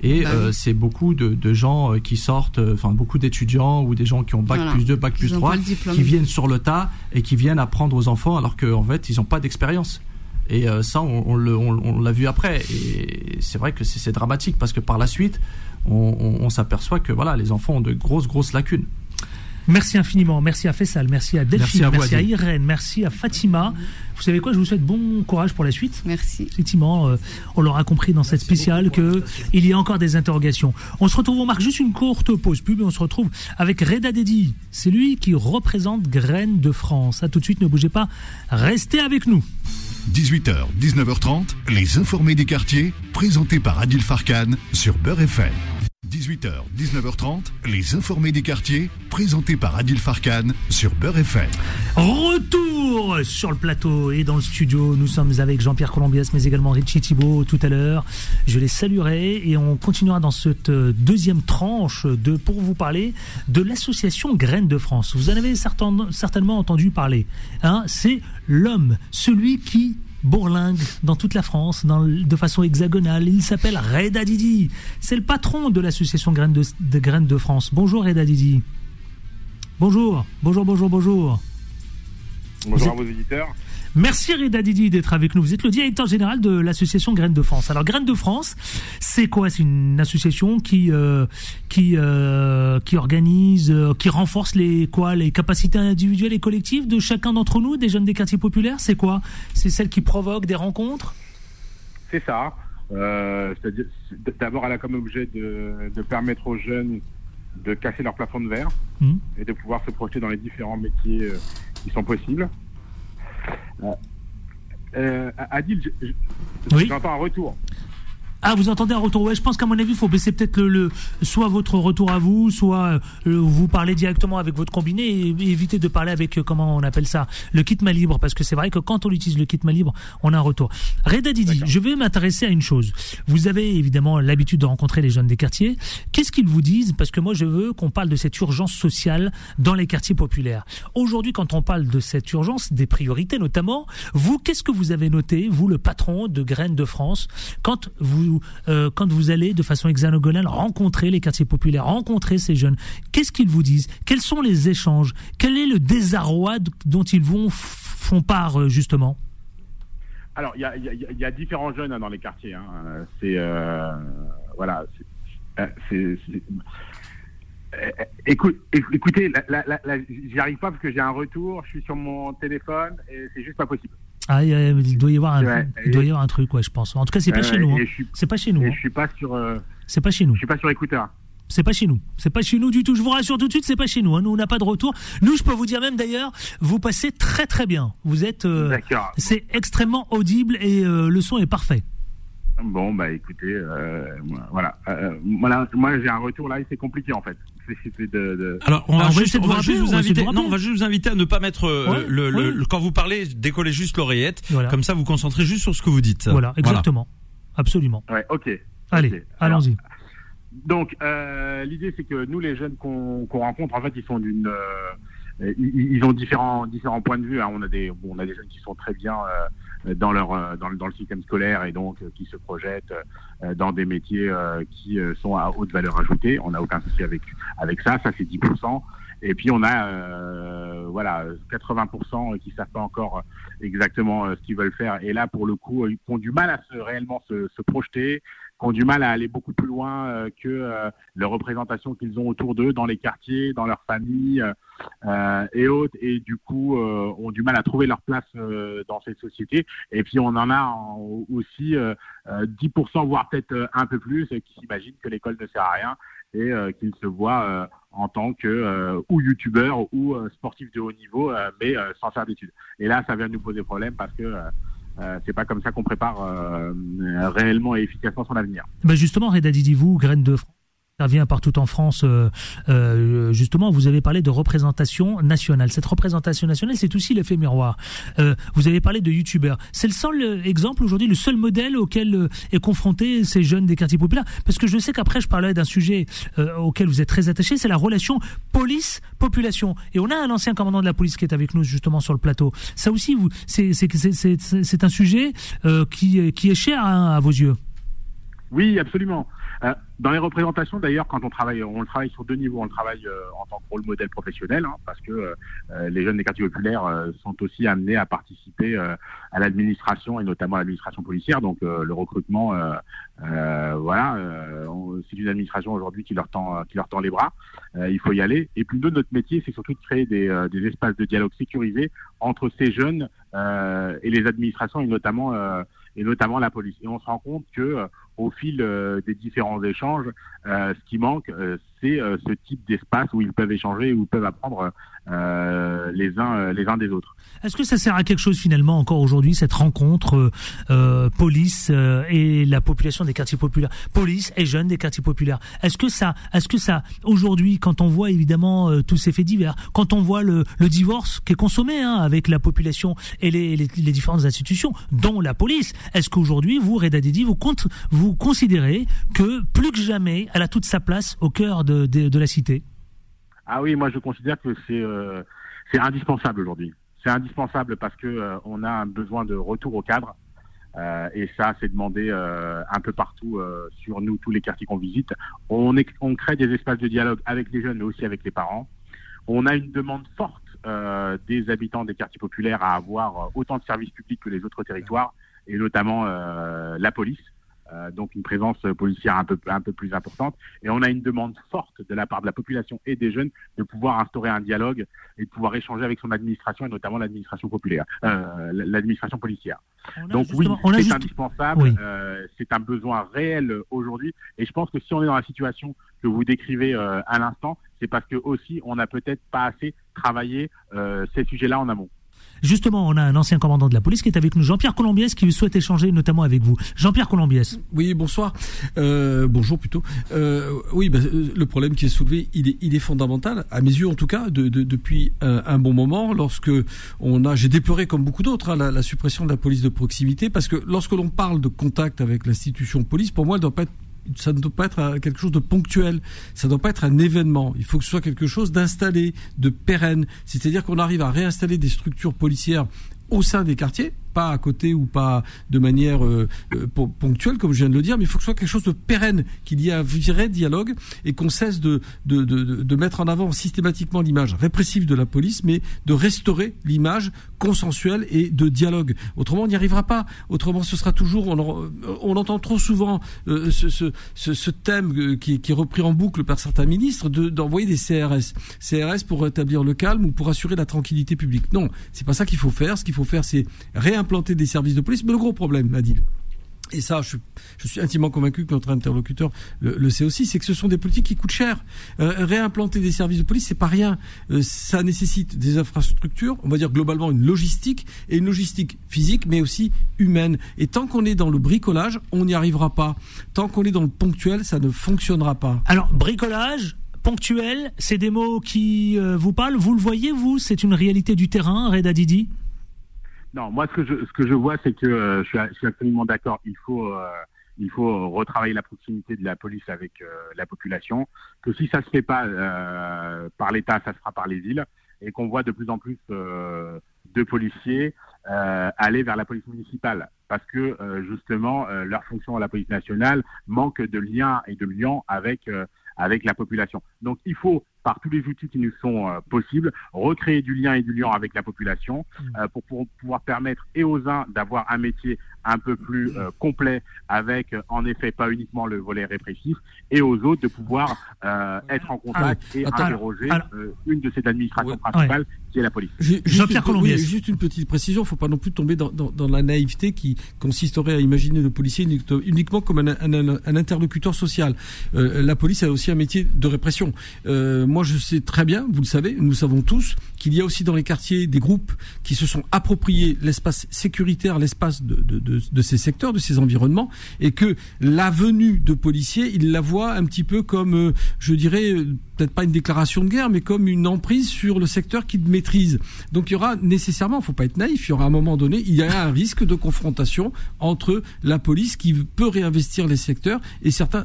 Et bah euh, c'est beaucoup de, de, gens euh, qui sortent, euh, enfin beaucoup d'étudiants ou des gens qui ont bac plus 2, bac plus 3, qui viennent sur le tas et qui viennent apprendre aux enfants alors qu'en fait ils n'ont pas d'expérience. Et euh, ça, on, l'a vu après. Et c'est vrai que c'est dramatique parce que par la suite, on, s'aperçoit que voilà, les enfants ont de grosses, grosses lacunes. Merci infiniment. Merci à Fessal, merci à Delphine, merci à, Irène, merci à Fatima. Vous savez quoi Je vous souhaite bon courage pour la suite. Merci. Effectivement, euh, on l'aura compris dans cette spéciale que il y a encore des interrogations. On se retrouve, on marque juste une courte pause pub et on se retrouve avec Reda Dedi. C'est lui qui représente Graines de France. À tout de suite, ne bougez pas, restez avec nous. 18h, 19h30, les informés des quartiers, présentés par Adil Farkan sur Beurre FM. 18h, 19h30, les informés des quartiers, présentés par Adil Farkan sur Beurre FM. Retour sur le plateau et dans le studio, nous sommes avec Jean-Pierre Colombias, mais également Richie Thibault tout à l'heure. Je les saluerai et on continuera dans cette deuxième tranche de, pour vous parler de l'association Graines de France. Vous en avez certainement entendu parler. Hein C'est l'homme, celui qui bourlingue dans toute la France de façon hexagonale. Il s'appelle Reda Didi. C'est le patron de l'association Graines de, Graines de France. Bonjour Reda Didi. Bonjour, bonjour, bonjour, bonjour. Bonjour à vos éditeurs. Merci Reda Didi d'être avec nous. Vous êtes le directeur général de l'association Graines de France. Alors Graines de France, c'est quoi? C'est une association qui euh, qui euh, qui organise, euh, qui renforce les quoi les capacités individuelles et collectives de chacun d'entre nous, des jeunes des quartiers populaires? C'est quoi? C'est celle qui provoque des rencontres? C'est ça. C'est-à-dire, d'abord, elle a comme objet de, de permettre aux jeunes de casser leur plafond de verre mmh. et de pouvoir se projeter dans les différents métiers qui sont possibles. Euh, Adil, j'entends un retour. Ah, vous entendez un retour Ouais, je pense qu'à mon avis, il faut baisser peut-être le, soit votre retour à vous, soit euh, vous parler directement avec votre combiné et, éviter de parler avec euh, comment on appelle ça, le kit main libre, parce que c'est vrai que quand on utilise le kit main libre, on a un retour. Reda Didi, je vais m'intéresser à une chose. Vous avez évidemment l'habitude de rencontrer les jeunes des quartiers. Qu'est-ce qu'ils vous disent? Parce que moi, je veux qu'on parle de cette urgence sociale dans les quartiers populaires. Aujourd'hui, quand on parle de cette urgence, des priorités notamment, vous, qu'est-ce que vous avez noté, vous, le patron de Graines de France, quand vous euh, quand vous allez de façon hexagonale rencontrer les quartiers populaires, rencontrer ces jeunes Qu'est-ce qu'ils vous disent? Quels sont les échanges? Quel est le désarroi dont ils vont font part euh, justement? Alors, il y a, différents jeunes hein, dans les quartiers. Hein. C'est euh, voilà, Écoute, écoutez, j'y arrive pas parce que j'ai un retour, je suis sur mon téléphone et c'est juste pas possible. Ah, il doit y avoir un, il doit y avoir un truc, ouais, je pense. En tout cas, c'est pas, chez nous. Hein. C'est pas chez nous. Je suis pas sur. Euh, c'est pas chez nous. Je suis pas sur écouteur. C'est pas chez nous. C'est pas chez nous du tout. Je vous rassure tout de suite, c'est pas chez nous. Hein. Nous, on n'a pas de retour. Nous, je peux vous dire même d'ailleurs, vous passez très très bien. Vous êtes. Euh, c'est extrêmement audible et euh, le son est parfait. Bon, bah écoutez, voilà. voilà. Moi, j'ai un retour là et c'est compliqué en fait. Alors, on va, juste, vous inviter. Non, on va juste vous inviter à ne pas mettre euh, le, quand vous parlez, décoller juste l'oreillette. Comme ça, vous concentrez juste sur ce que vous dites. Voilà, exactement, absolument. Ouais, ok. Allez, allons-y. Donc, euh, l'idée, c'est que nous, les jeunes qu'on rencontre, en fait, ils sont d'une euh, ils, ont différents différents points de vue. Hein. On a des on a des jeunes qui sont très bien dans leur euh, dans, dans, le système scolaire et donc euh, qui se projettent euh, dans des métiers qui sont à haute valeur ajoutée. On n'a aucun souci avec avec ça. Ça c'est 10%. Et puis on a euh, voilà 80% qui savent pas encore exactement ce qu'ils veulent faire. Et là pour le coup ils ont du mal à se réellement se, se projeter, qui ont du mal à aller beaucoup plus loin que les représentations qu'ils ont autour d'eux dans les quartiers, dans leur famille. Euh, et autres, et du coup euh, ont du mal à trouver leur place euh, dans cette société. Et puis on en a aussi 10%, voire peut-être un peu plus, qui s'imaginent que l'école ne sert à rien et qu'ils se voient en tant que ou youtubeur ou sportif de haut niveau, mais sans faire d'études. Et là, ça vient nous poser problème parce que c'est pas comme ça qu'on prépare réellement et efficacement son avenir. Ben justement, Reda Didi, vous, Graines de France vient partout en France. Euh, euh, justement, vous avez parlé de représentation nationale. Cette représentation nationale, c'est aussi l'effet miroir. Euh, vous avez parlé de youtubeurs. C'est le seul exemple aujourd'hui, le seul modèle auquel est confronté ces jeunes des quartiers populaires. Parce que je sais qu'après, je parlais d'un sujet auquel vous êtes très attaché, c'est la relation police-population. Et on a un ancien commandant de la police qui est avec nous justement sur le plateau. Ça aussi, c'est un sujet qui, qui est cher hein, à vos yeux? Oui, absolument. Euh, dans les représentations, d'ailleurs, quand on travaille, on le travaille sur deux niveaux. On le travaille euh, en tant que rôle modèle professionnel, hein, parce que euh, les jeunes des quartiers populaires sont aussi amenés à participer à l'administration et notamment à l'administration policière. Donc le recrutement, voilà, c'est une administration aujourd'hui qui leur tend, qui leur tend les bras. il faut y aller. Et puis nous, notre métier, c'est surtout de créer des, des, espaces de dialogue sécurisés entre ces jeunes et les administrations et notamment et notamment la police. Et on se rend compte que au fil euh, des différents échanges, euh, ce qui manque, euh, c'est ce type d'espace où ils peuvent échanger, où ils peuvent apprendre les uns les uns des autres. Est-ce que ça sert à quelque chose finalement encore aujourd'hui cette rencontre police et la population des quartiers populaires, police et jeunes des quartiers populaires Est-ce que ça, que ça aujourd'hui, quand on voit évidemment tous ces faits divers, quand on voit le, divorce qui est consommé hein, avec la population et les, différentes institutions, dont la police, est-ce qu'aujourd'hui vous, Reda Didi, vous compte vous considérez que plus que jamais, elle a toute sa place au cœur de, la cité Ah oui, moi je considère que c'est euh, indispensable aujourd'hui. C'est indispensable parce que euh, a un besoin de retour au cadre. Euh, et ça, c'est demandé un peu partout sur nous, tous les quartiers qu'on visite. On crée des espaces de dialogue avec les jeunes, mais aussi avec les parents. On a une demande forte des habitants des quartiers populaires à avoir autant de services publics que les autres territoires, et notamment la police. Euh, donc une présence policière un peu, un peu plus importante. Et on a une demande forte de la part de la population et des jeunes de pouvoir instaurer un dialogue et de pouvoir échanger avec son administration et notamment l'administration populaire, euh, l'administration policière. Donc oui, c'est indispensable, euh, c'est un besoin réel aujourd'hui. Et je pense que si on est dans la situation que vous décrivez à l'instant, c'est parce que aussi on n'a peut-être pas assez travaillé ces sujets-là en amont. Justement, on a un ancien commandant de la police qui est avec nous, Jean-Pierre Colombiès, qui souhaite échanger notamment avec vous. Jean-Pierre Colombiès. Oui, bonsoir. Euh, bonjour plutôt. Euh, oui, bah, euh, le problème qui est soulevé, il est, il fondamental, à mes yeux en tout cas, de, de, depuis un, bon moment, lorsque on a, j'ai déploré comme beaucoup d'autres, hein, la, la, suppression de la police de proximité, parce que lorsque l'on parle de contact avec l'institution police, pour moi, elle doit pas être ça ne doit pas être quelque chose de ponctuel, ça ne doit pas être un événement. Il faut que ce soit quelque chose d'installé, de pérenne. C'est-à-dire qu'on arrive à réinstaller des structures policières au sein des quartiers, pas à côté ou pas de manière euh, euh, ponctuelle, comme je viens de le dire, mais il faut que ce soit quelque chose de pérenne, qu'il y ait un vrai dialogue et qu'on cesse de, de, de, de, mettre en avant systématiquement l'image répressive de la police, mais de restaurer l'image consensuelle et de dialogue. Autrement, on n'y arrivera pas. Autrement, ce sera toujours, on, on entend trop souvent euh, ce, ce, thème qui, qui, est repris en boucle par certains ministres d'envoyer des CRS. CRS pour rétablir le calme ou pour assurer la tranquillité publique. Non, c'est pas ça qu'il faut faire. Ce qu'il faut faire, c'est réinventer implanter des services de police. Mais le gros problème, Adil, et ça, je, suis intimement convaincu que notre interlocuteur le, sait aussi, c'est que ce sont des politiques qui coûtent cher. Euh, réimplanter des services de police, c'est pas rien. Euh, ça nécessite des infrastructures, on va dire globalement une logistique et une logistique physique, mais aussi humaine. Et tant qu'on est dans le bricolage, on n'y arrivera pas. Tant qu'on est dans le ponctuel, ça ne fonctionnera pas. Alors bricolage, ponctuel, c'est des mots qui euh, vous parlent. Vous le voyez, vous? C'est une réalité du terrain, Reda Didi? Non, moi ce que je ce que je vois, c'est que euh, je, suis, je, suis, absolument d'accord. Il faut euh, il faut retravailler la proximité de la police avec euh, la population. Que si ça se fait pas par l'État, ça se fera par les villes, et qu'on voit de plus en plus de policiers aller vers la police municipale parce que justement leur fonction à la police nationale manque de lien et de lien avec avec la population. Donc il faut par tous les outils qui nous sont euh, possibles, recréer du lien et du lien avec la population mmh. euh, pour, pour, pouvoir permettre et aux uns d'avoir un métier un peu plus euh, complet avec en effet pas uniquement le volet répressif et aux autres de pouvoir être en contact et interroger une de ces administrations principales qui est la police. Jean-Pierre Colombier. juste une petite précision, il ne faut pas non plus tomber dans, dans, dans, la naïveté qui consisterait à imaginer le policier uniquement comme un, un, un interlocuteur social. la police a aussi un métier de répression moi, je sais très bien, vous le savez, nous savons tous, qu'il y a aussi dans les quartiers des groupes qui se sont appropriés l'espace sécuritaire, l'espace de, ces secteurs, de ces environnements, et que la venue de policiers, ils la voient un petit peu comme, euh, je dirais, euh, peut-être pas une déclaration de guerre, mais comme une emprise sur le secteur qu'ils maîtrisent. Donc il y aura nécessairement, il faut pas être naïf, il y aura à un moment donné, il y a un risque de confrontation entre la police qui peut réinvestir les secteurs et certains,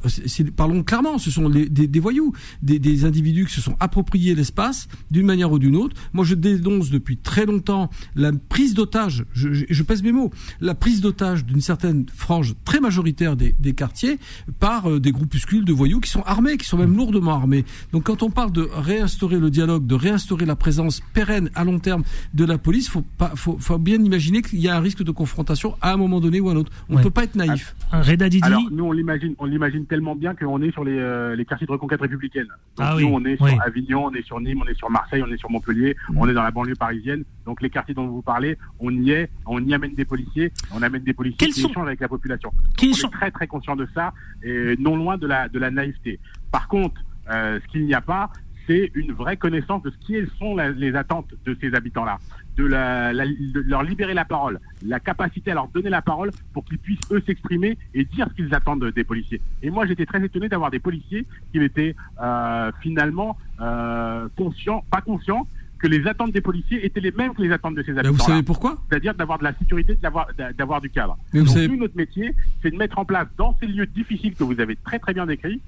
parlons clairement, ce sont des, voyous, des individus qui se sont appropriés l'espace d'une manière ou d'une autre. Moi, je dénonce depuis très longtemps la prise d'otage, je, je, pèse mes mots, la prise d'otage d'une certaine frange très majoritaire des, des quartiers par euh, des groupuscules de voyous qui sont armés, qui sont même lourdement armés. Donc quand on parle de réinstaurer le dialogue, de réinstaurer la présence pérenne à long terme de la police, faut pas, faut, faut bien imaginer qu'il y a un risque de confrontation à un moment donné ou à un autre. On ne peut pas être naïf. Ah, Alors nous on l'imagine, on l'imagine tellement bien qu'on est sur les, euh, les quartiers de reconquête républicaine. Donc, ah nous on est sur Avignon, on est sur Nîmes, on est sur Marseille, on est sur Montpellier. On est dans la banlieue parisienne. Donc les quartiers dont vous parlez, on y est, on y amène des policiers, on amène des policiers qui échangent avec la population. Qui on est très très conscient de ça et non loin de la de la naïveté. Par contre, euh, ce qu'il n'y a pas, c'est une vraie connaissance de ce qui sont les attentes de ces habitants-là, de, leur libérer la parole, la capacité à leur donner la parole pour qu'ils puissent eux s'exprimer et dire ce qu'ils attendent des policiers. Et moi, j'étais très étonné d'avoir des policiers qui étaient euh, finalement euh, conscients, pas conscients, que les attentes des policiers étaient les mêmes que les attentes de ces habitants. Vous savez pourquoi C'est-à-dire d'avoir de la sécurité, d'avoir d'avoir du cadre. Mais Donc, savez... notre métier, c'est de mettre en place dans ces lieux difficiles que vous avez très très bien décrits,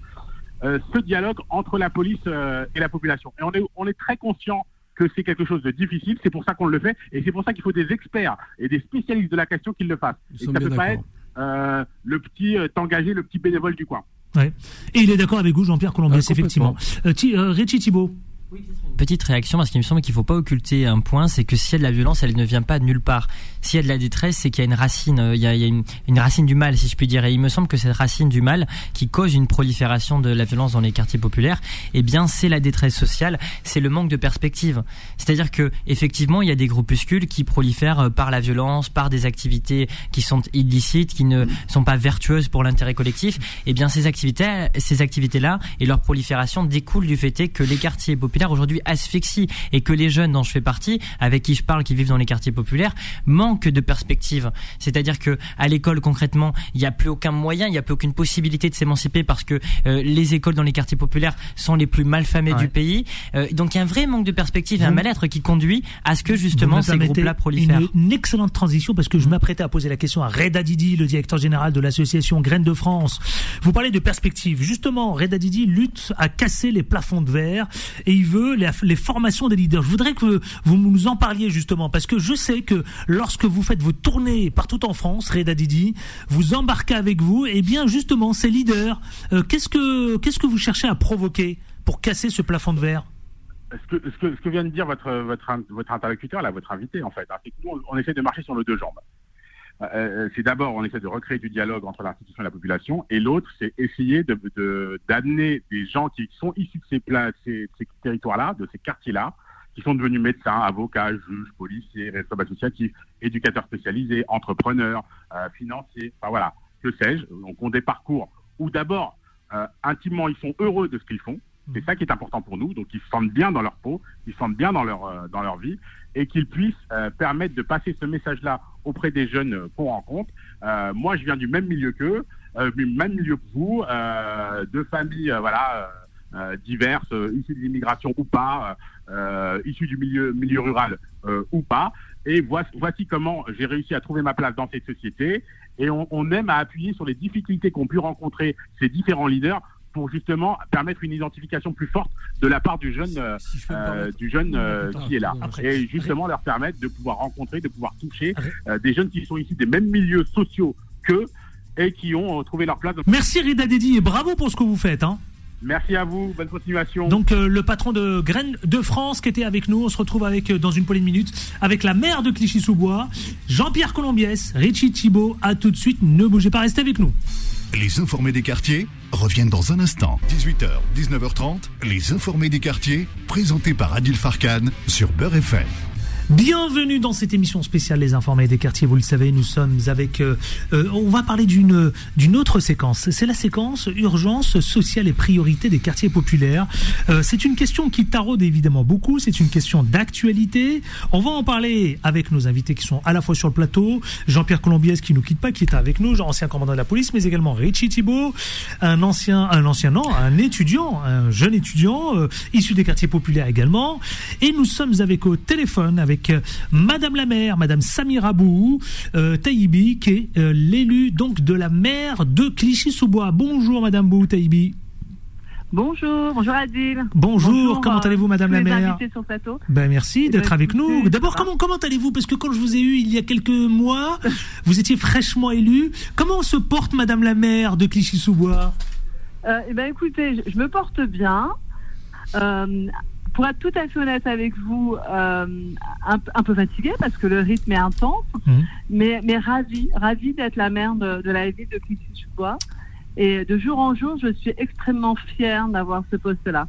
euh, ce dialogue entre la police euh, et la population. Et on est, on est très conscient que c'est quelque chose de difficile, c'est pour ça qu'on le fait, et c'est pour ça qu'il faut des experts et des spécialistes de la question qui le fassent. et ça ne peut pas être euh, le petit euh, engagé, le petit bénévole du coin. Ouais. Et il est d'accord avec vous, Jean-Pierre Colombier, ah, effectivement. Euh, Richie Thibault petite réaction parce qu'il me semble qu'il ne faut pas occulter un point, c'est que s'il y a de la violence, elle ne vient pas de nulle part. S'il y a de la détresse, c'est qu'il y a une racine, euh, y a, une, racine du mal, si je puis dire. Et il me semble que cette racine du mal qui cause une prolifération de la violence dans les quartiers populaires, eh bien, c'est la détresse sociale, c'est le manque de perspective. C'est-à-dire que effectivement, il y a des groupuscules qui prolifèrent euh, par la violence, par des activités qui sont illicites, qui ne sont pas vertueuses pour l'intérêt collectif. Eh bien, ces activités, ces activités-là et leur prolifération découlent du fait que les quartiers populaires aujourd'hui asphyxie et que les jeunes dont je fais partie, avec qui je parle, qui vivent dans les quartiers populaires, manquent de perspective. C'est-à-dire que à l'école concrètement, il n'y a plus aucun moyen, il n'y a plus aucune possibilité de s'émanciper parce que euh, les écoles dans les quartiers populaires sont les plus mal famées du pays. Euh, donc il y a un vrai manque de perspective et un mal-être qui conduit à ce que justement ces groupes-là prolifèrent. Une, une, excellente transition parce que je m'apprêtais à poser la question à Reda Didi, le directeur général de l'association Graines de France. Vous parlez de perspective. Justement, Reda Didi lutte à casser les plafonds de verre et il veut les, formations des leaders. Je voudrais que vous nous en parliez justement, parce que je sais que lorsque vous faites vos tournées partout en France, Reda Didi, vous embarquez avec vous, et eh bien justement ces leaders, euh, qu'est-ce que qu'est-ce que vous cherchez à provoquer pour casser ce plafond de verre? Ce que, ce, que, vient de dire votre, votre, votre interlocuteur, là, votre invité, en fait, nous, on essaie de marcher sur nos deux jambes. Euh, euh, c'est d'abord, on essaie de recréer du dialogue entre l'institution et la population, et l'autre, c'est essayer de, d'amener des gens qui sont issus de ces, ces, ces territoires-là, de ces quartiers-là, qui sont devenus médecins, avocats, juges, policiers, responsables associatifs, éducateurs spécialisés, entrepreneurs, euh, financiers, enfin voilà, que sais-je. Donc, ont des parcours où d'abord, intimement, ils sont heureux de ce qu'ils font, c'est ça qui est important pour nous. Donc, ils se sentent bien dans leur peau, ils se sentent bien dans leur, euh, dans leur vie et qu'ils puissent euh, permettre de passer ce message-là auprès des jeunes euh, qu'on rencontre. moi, je viens du même milieu qu'eux, du même milieu que vous, de familles, voilà. diverses, issues de l'immigration ou pas, issues du milieu, milieu rural ou pas. Et voici, voici comment j'ai réussi à trouver ma place dans cette société. Et on, on aime à appuyer sur les difficultés qu'ont pu rencontrer ces différents leaders pour justement permettre une identification plus forte de la part du jeune, euh, du jeune euh, qui est là. et justement leur permettre de pouvoir rencontrer, de pouvoir toucher euh, des jeunes qui sont ici des mêmes milieux sociaux qu'eux et qui ont trouvé leur place. Merci Rida Dedi et bravo pour ce que vous faites. Hein. Merci à vous, bonne continuation. Donc le patron de Graines de France qui était avec nous, on se retrouve avec dans une poignée de minutes avec la maire de Clichy-sous-Bois, Jean-Pierre Colombiès, Richie Thibault. À tout de suite, ne bougez pas, restez avec nous. Les informés des quartiers reviennent dans un instant. 18h, 19h30, les informés des quartiers, présentés par Adil Farkan sur Beurre FM. Bienvenue dans cette émission spéciale Les Informés des quartiers. Vous le savez, nous sommes avec. Euh, euh, on va parler d'une d'une autre séquence. C'est la séquence urgence sociale et priorité des quartiers populaires. Euh, c'est une question qui taraude évidemment beaucoup. C'est une question d'actualité. On va en parler avec nos invités qui sont à la fois sur le plateau. Jean-Pierre Colombiès qui nous quitte pas, qui est avec nous, ancien commandant de la police, mais également Richie Thibault, un ancien, un ancien non, un étudiant, un jeune étudiant issu des quartiers populaires également. Et nous sommes avec au téléphone avec euh, Madame la maire, Madame Samira Bou euh, Taïbi, qui est euh, l'élu donc de la maire de Clichy-sous-Bois. Bonjour Madame Bou Taïbi. Bonjour, bonjour Adil. Bonjour, comment allez-vous Madame la maire sur plateau. Ben merci eh d'être ben, avec nous. D'abord, comment comment allez-vous? Parce que quand je vous ai eu il y a quelques mois, vous étiez fraîchement élu. Comment se porte Madame la maire de Clichy-sous-Bois? Eh ben écoutez, je, me porte bien. Euh, pour être tout à fait honnête avec vous, euh, un, peu fatiguée parce que le rythme est intense, mhm. mais, mais ravie, ravie d'être la mère de, la ville de Clichy-sous-Bois. Et de jour en jour, je suis extrêmement fière d'avoir ce poste-là.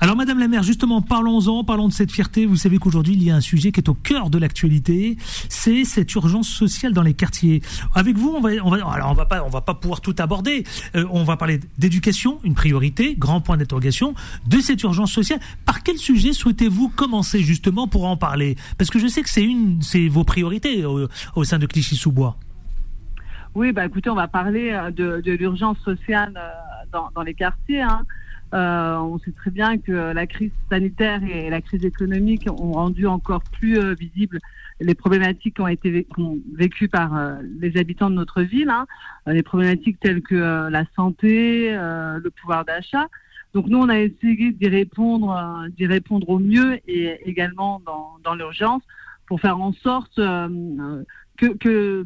Alors, Madame la maire, justement, parlons-en, parlons de cette fierté. Vous savez qu'aujourd'hui, il y a un sujet qui est au cœur de l'actualité, c'est cette urgence sociale dans les quartiers. Avec vous, on va, on va, alors on va pas, on va pas pouvoir tout aborder. Euh, on va parler d'éducation, une priorité, grand point d'interrogation, de cette urgence sociale. Par quel sujet souhaitez-vous commencer justement pour en parler? Parce que je sais que c'est une, c'est vos priorités au, sein de Clichy-sous-Bois. Oui, bah écoutez, on va parler euh, de, l'urgence sociale euh, dans, dans les quartiers. Hein. Euh, on sait très bien que la crise sanitaire et la crise économique ont rendu encore plus euh, visibles les problématiques qui ont été vécues par euh, les habitants de notre ville, hein. les problématiques telles que la santé, le pouvoir d'achat. Donc nous, on a essayé d'y répondre, d'y répondre au mieux et également dans, dans l'urgence pour faire en sorte que, que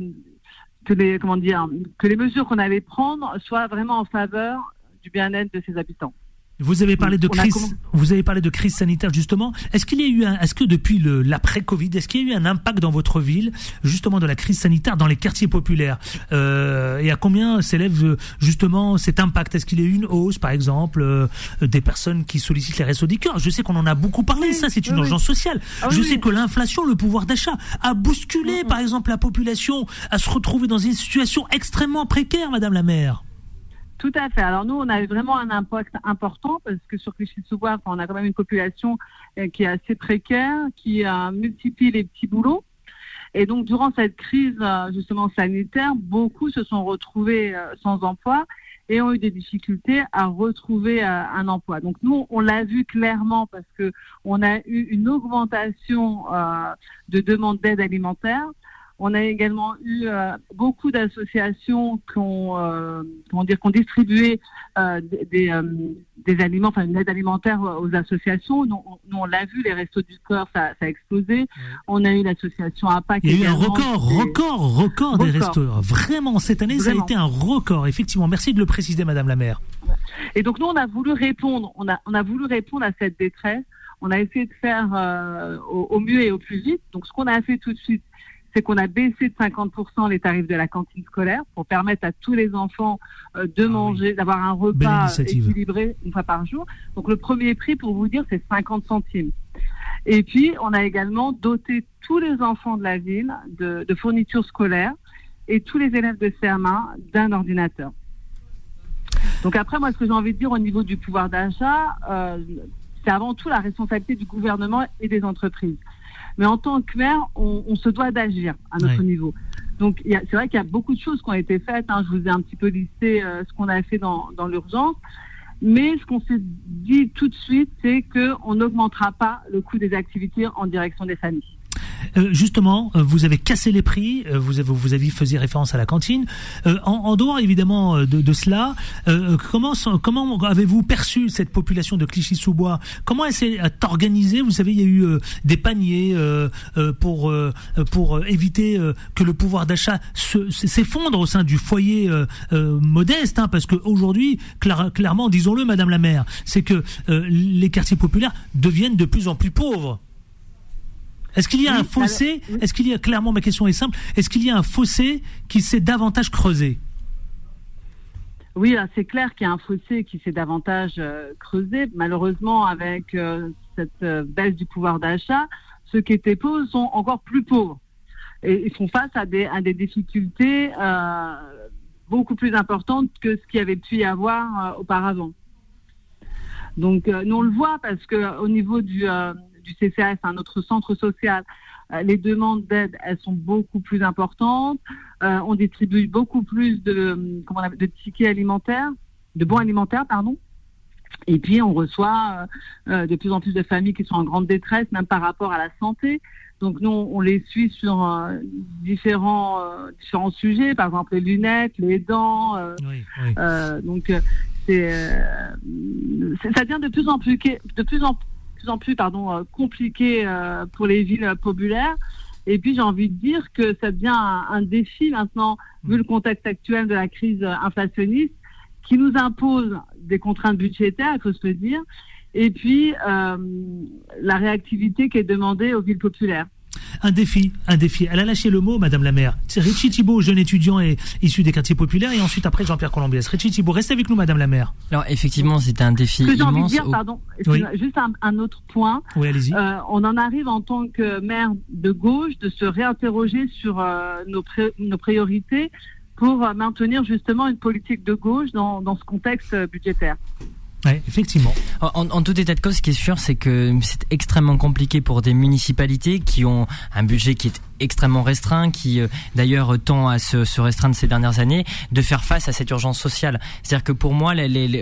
que les comment dire que les mesures qu'on allait prendre soient vraiment en faveur du bien-être de ses habitants. Vous avez parlé de crise. Vous avez parlé de crise sanitaire justement. Est-ce qu'il y a eu un, est-ce que depuis l'après Covid, est-ce qu'il y a eu un impact dans votre ville justement de la crise sanitaire dans les quartiers populaires? Euh, Et à combien s'élève justement cet impact? Est-ce qu'il y a eu une hausse, par exemple, euh, des personnes qui sollicitent les restos du cœur? Je sais qu'on en a beaucoup parlé. ça, c'est une urgence sociale. Ah Je sais que l'inflation, le pouvoir d'achat, a bousculé, par exemple, la population à se retrouver dans une situation extrêmement précaire, Madame la maire. Tout à fait. Alors nous, on a eu vraiment un impact important parce que sur Clichy-sous-Bois, on a quand même une population euh, qui est assez précaire, qui a multiplie les petits boulots. Et donc, durant cette crise euh, justement sanitaire, beaucoup se sont retrouvés euh, sans emploi et ont eu des difficultés à retrouver un emploi. Donc nous, on l'a vu clairement parce que on a eu une augmentation de demandes d'aide alimentaire. On a également eu euh, beaucoup d'associations qui ont, euh, comment dire, qui distribué euh, des, aliments, enfin une aide alimentaire aux associations. Nous, on l'a vu, les restos du corps, ça, a explosé. On a eu l'association APAC. Il y a eu un record, record, record des restos. Vraiment, cette année, ça a été un record. Effectivement, merci de le préciser, Madame la maire. Et donc nous, on a voulu répondre. On a, on a voulu répondre à cette détresse. On a essayé de faire au mieux et au plus vite. Donc ce qu'on a fait tout de suite, c'est qu'on a baissé de 50% les tarifs de la cantine scolaire pour permettre à tous les enfants euh, de ah manger, d'avoir un repas équilibré une fois par jour. Donc le premier prix, pour vous dire, c'est 50 centimes. Et puis, on a également doté tous les enfants de la ville de, fournitures scolaires et tous les élèves de CM1 d'un ordinateur. Donc après, moi, ce que j'ai envie de dire au niveau du pouvoir d'achat, euh, c'est avant tout la responsabilité du gouvernement et des entreprises. Mais en tant que maire, on, se doit d'agir à notre niveau. Donc c'est vrai qu'il y a beaucoup de choses qui ont été faites. Hein. Je vous ai un petit peu listé euh, ce qu'on a fait dans, dans l'urgence. Mais ce qu'on s'est dit tout de suite, c'est qu'on n'augmentera pas le coût des activités en direction des familles. Euh, justement, euh, vous avez cassé les prix, euh, vous, avez, vous avez faisiez référence à la cantine. En, dehors évidemment de, cela, comment, comment avez-vous perçu cette population de Clichy-sous-Bois? Comment elle s'est organisée? Vous savez, il y a eu des paniers pour, pour éviter que le pouvoir d'achat s'effondre au sein du foyer modeste, hein, parce qu'aujourd'hui, clairement, disons-le, Madame la maire, c'est que les quartiers populaires deviennent de plus en plus pauvres. Est-ce qu'il y a un fossé Est-ce qu'il y a clairement ma question est simple Est-ce qu'il y a un fossé qui s'est davantage creusé Oui, c'est clair qu'il y a un fossé qui s'est davantage euh, creusé. Malheureusement, avec euh, cette euh, baisse du pouvoir d'achat, ceux qui étaient pauvres sont encore plus pauvres et ils font face à des, à des difficultés beaucoup plus importantes que ce qu'il y avait pu y avoir auparavant. Donc nous on le voit parce que au niveau du du CCAS, un autre centre social, euh, les demandes d'aide, elles sont beaucoup plus importantes. Euh, on distribue beaucoup plus de, comment de tickets alimentaires, de bons alimentaires, pardon. Et puis on reçoit euh, de plus en plus de familles qui sont en grande détresse, même par rapport à la santé. Donc nous, on les suit sur différents différents sujets, par exemple les lunettes, les dents. donc c'est ça devient de plus en plus de plus en plus en plus pardon, euh, compliqué euh, pour les villes populaires. Et puis j'ai envie de dire que ça devient un, défi maintenant, vu le contexte actuel de la crise inflationniste, qui nous impose des contraintes budgétaires, il faut se le dire, et puis euh, la réactivité qui est demandée aux villes populaires. Un défi, un défi. Elle a lâché le mot, Madame la maire. C'est Richie Thibault, jeune étudiant et issu des quartiers populaires, et ensuite après Jean-Pierre Colombiès. Richie Thibault, restez avec nous, Madame la maire. Alors effectivement, c'est un défi que immense. dire, pardon, juste un, autre point. Oui, allez-y. Euh, on en arrive en tant que maire de gauche de se réinterroger sur euh, nos, nos priorités pour euh, maintenir justement une politique de gauche dans, dans ce contexte budgétaire. Ouais, effectivement. En, en, tout état de cause, ce qui est sûr, c'est que c'est extrêmement compliqué pour des municipalités qui ont un budget qui est extrêmement restreint, qui euh, d'ailleurs tend à se, se, restreindre ces dernières années, de faire face à cette urgence sociale. C'est-à-dire que pour moi,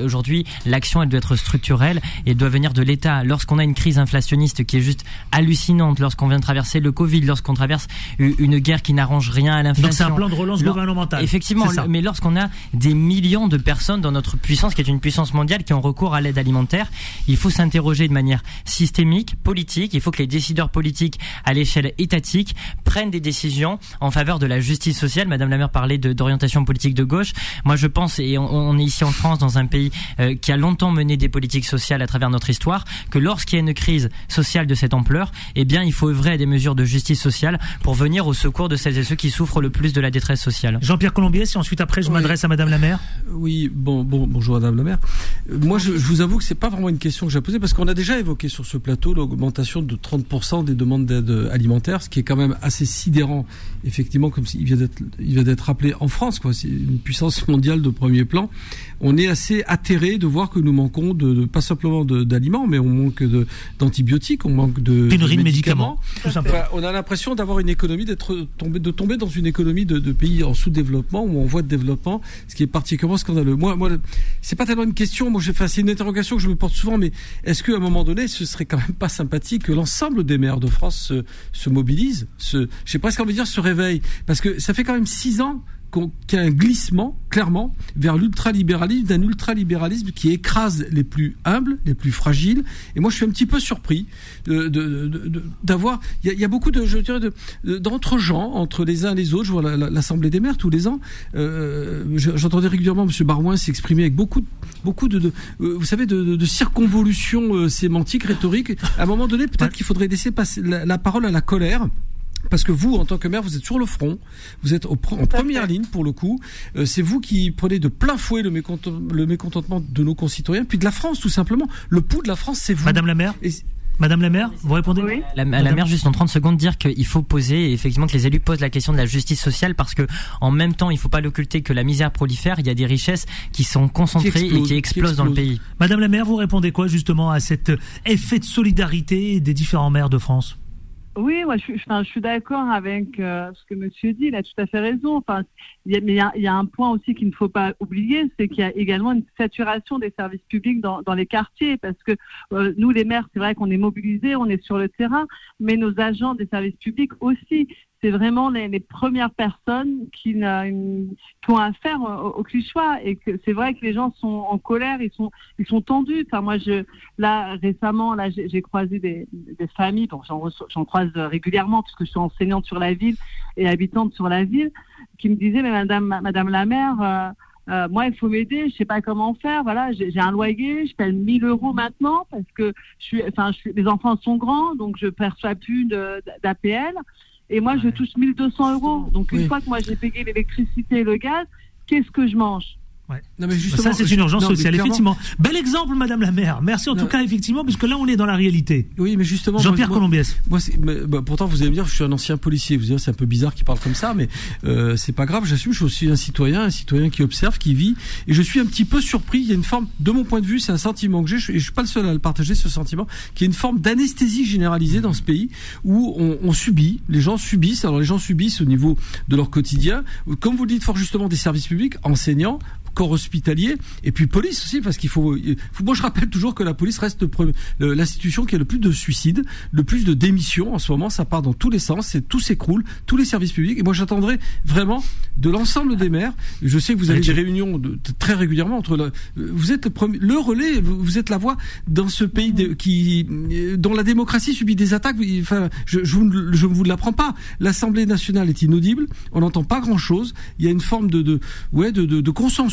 aujourd'hui, l'action, elle doit être structurelle et elle doit venir de l'État. Lorsqu'on a une crise inflationniste qui est juste hallucinante, lorsqu'on vient de traverser le Covid, lorsqu'on traverse une guerre qui n'arrange rien à l'inflation. Donc c'est un plan de relance gouvernemental. Effectivement, mais lorsqu'on a des millions de personnes dans notre puissance, qui est une puissance mondiale, qui ont recours à l'aide alimentaire, il faut s'interroger de manière systémique, politique. Il faut que les décideurs politiques à l'échelle étatique prennent des décisions en faveur de la justice sociale. Madame la maire parlait d'orientation politique de gauche. Moi, je pense, et on, est ici en France, dans un pays euh, qui a longtemps mené des politiques sociales à travers notre histoire, que lorsqu'il y a une crise sociale de cette ampleur, eh bien, il faut œuvrer à des mesures de justice sociale pour venir au secours de celles et ceux qui souffrent le plus de la détresse sociale. Jean-Pierre Colombier, si ensuite après je m'adresse à Madame la maire. Oui, bon, bon, bonjour Madame la maire. Moi, je, je vous avoue que c'est pas vraiment une question que j'ai posée parce qu'on a déjà évoqué sur ce plateau l'augmentation de 30% des demandes d'aide alimentaire, ce qui est quand même assez sidérant, effectivement, comme il vient d'être rappelé en France, quoi. C'est une puissance mondiale de premier plan. On est assez atterré de voir que nous manquons de, pas simplement d'aliments, mais on manque d'antibiotiques, on manque de, de médicaments. on a l'impression d'avoir une économie d'être tombé, de tomber dans une économie de, de pays en sous-développement ou en voie de développement, ce qui est particulièrement scandaleux. Moi, moi, c'est pas tellement une question. Moi, c'est une interrogation que je me porte souvent, mais est-ce qu'à un moment donné, ce serait quand même pas sympathique que l'ensemble des maires de France se, se mobilisent, se, je sais presque envie de dire, se réveillent, parce que ça fait quand même six ans qu'il y a un glissement, clairement, vers l'ultralibéralisme, d'un ultralibéralisme qui écrase les plus humbles, les plus fragiles. Et moi, je suis un petit peu surpris d'avoir. Il y, a beaucoup de, je dirais, d'entre gens, entre les uns et les autres. Je vois l'Assemblée des maires tous les ans. Euh, j'entendais régulièrement M. Barouin s'exprimer avec beaucoup, beaucoup de, euh, vous savez, de, circonvolutions euh, sémantiques, rhétoriques. À un moment donné, peut-être qu'il faudrait laisser passer la parole à la colère parce que vous, en tant que maire, vous êtes sur le front, vous êtes en première ligne pour le coup. Euh, c'est vous qui prenez de plein fouet le, mécontentement de nos concitoyens, puis de la France tout simplement. Le pouls de la France, c'est vous. Madame la maire. Madame la maire, vous répondez oui. la, la maire, juste en 30 secondes, dire qu'il faut poser, effectivement, que les élus posent la question de la justice sociale parce que, en même temps, il ne faut pas l'occulter que la misère prolifère. Il y a des richesses qui sont concentrées et qui explosent dans le pays. Madame la maire, vous répondez quoi justement à cet effet de solidarité des différents maires de France? Oui, moi, je, suis, je suis d'accord avec euh, ce que Monsieur dit. Il a tout à fait raison. Enfin, il y a, mais il y a, un point aussi qu'il ne faut pas oublier, c'est qu'il y a également une saturation des services publics dans, dans les quartiers, parce que euh, nous, les maires, c'est vrai qu'on est mobilisés, on est sur le terrain, mais nos agents des services publics aussi c'est vraiment les, les, premières personnes qui, qui ont affaire au, au et que c'est vrai que les gens sont en colère, ils sont ils sont tendus. Enfin moi je là récemment là j'ai croisé des, des familles, bon j'en croise régulièrement puisque je suis enseignante sur la ville et habitante sur la ville, qui me disaient mais madame madame la maire euh, euh, moi, il faut m'aider, je sais pas comment faire. Voilà, j'ai un loyer, je paye 1000 euros maintenant parce que je suis, enfin, je suis, les enfants sont grands, donc je perçois plus d'APL. Et moi, je touche 1200 euros. Donc, une fois que moi j'ai payé l'électricité et le gaz, qu'est-ce que je mange? Non, mais justement, ça, c'est une urgence sociale, effectivement. Bel exemple, Madame la maire. Merci en tout cas, effectivement, puisque là, on est dans la réalité. Oui, mais justement. Jean-Pierre Colombiès. Moi, bah, pourtant, vous allez me dire, je suis un ancien policier. Vous allez c'est un peu bizarre qu'il parle comme ça, mais euh, c'est pas grave. J'assume, je suis un citoyen, un citoyen qui observe, qui vit, et je suis un petit peu surpris. Il y a une forme, de mon point de vue, c'est un sentiment que j'ai, et je suis pas le seul à le partager, ce sentiment, qui est une forme d'anesthésie généralisée dans ce pays où on, on, subit, les gens subissent. Alors, les gens subissent au niveau de leur quotidien, comme vous le dites fort justement, des services publics, enseignants, corps hospitalier et puis police aussi parce qu'il faut, faut, moi je rappelle toujours que la police reste l'institution qui a le plus de suicides, le plus de démissions en ce moment, ça part dans tous les sens, tout s'écroule, tous les services publics et moi j'attendrai vraiment de l'ensemble des maires. Je sais que vous avez des réunions de, très régulièrement entre vous êtes le, premier, le relais, vous, êtes la voix dans ce pays de, qui dont la démocratie subit des attaques. Enfin, je, je, je ne vous l'apprends pas. L'Assemblée nationale est inaudible, on n'entend pas grand chose. Il y a une forme de, de ouais de, de, de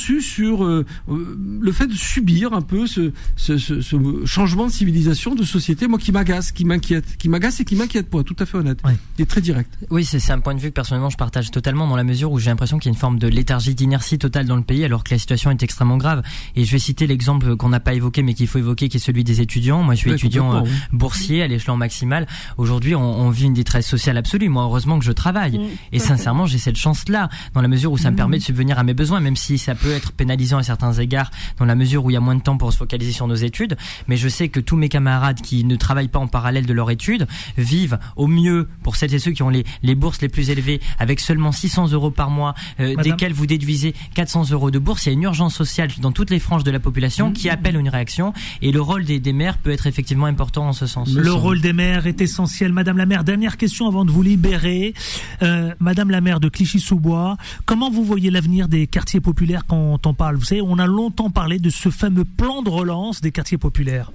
consensus sur euh, euh, le fait de subir un peu ce, ce, ce, ce changement de civilisation, de société, moi qui m'agace, qui m'inquiète, qui m'agace et qui m'inquiète, pour être tout à fait honnête, et très direct. Oui, c'est un point de vue que personnellement je partage totalement dans la mesure où j'ai l'impression qu'il y a une forme de léthargie, d'inertie totale dans le pays, alors que la situation est extrêmement grave. Et je vais citer l'exemple qu'on n'a pas évoqué, mais qu'il faut évoquer, qui est celui des étudiants. Moi, je suis étudiant euh, boursier à l'échelon maximal. Aujourd'hui, on, on, vit une détresse sociale absolue. Moi, heureusement que je travaille. Mmh. et sincèrement, j'ai cette chance-là, dans la mesure où ça me mmh. permet de subvenir à mes besoins, même si ça peut être pénalisant à certains égards dans la mesure où il y a moins de temps pour se focaliser sur nos études. Mais je sais que tous mes camarades qui ne travaillent pas en parallèle de leur étude vivent au mieux pour celles et ceux qui ont les, les bourses les plus élevées avec seulement 600 euros par mois, euh, desquels vous déduisez 400 euros de bourse. Il y a une urgence sociale dans toutes les franges de la population qui appelle une réaction et le rôle des, des maires peut être effectivement important en ce sens. Le rôle des maires est essentiel. Madame la maire, dernière question avant de vous libérer. Euh, Madame la maire de Clichy-sous-Bois, comment vous voyez l'avenir des quartiers populaires quand on parle vous savez, on a longtemps parlé de ce fameux plan de relance des quartiers populaires.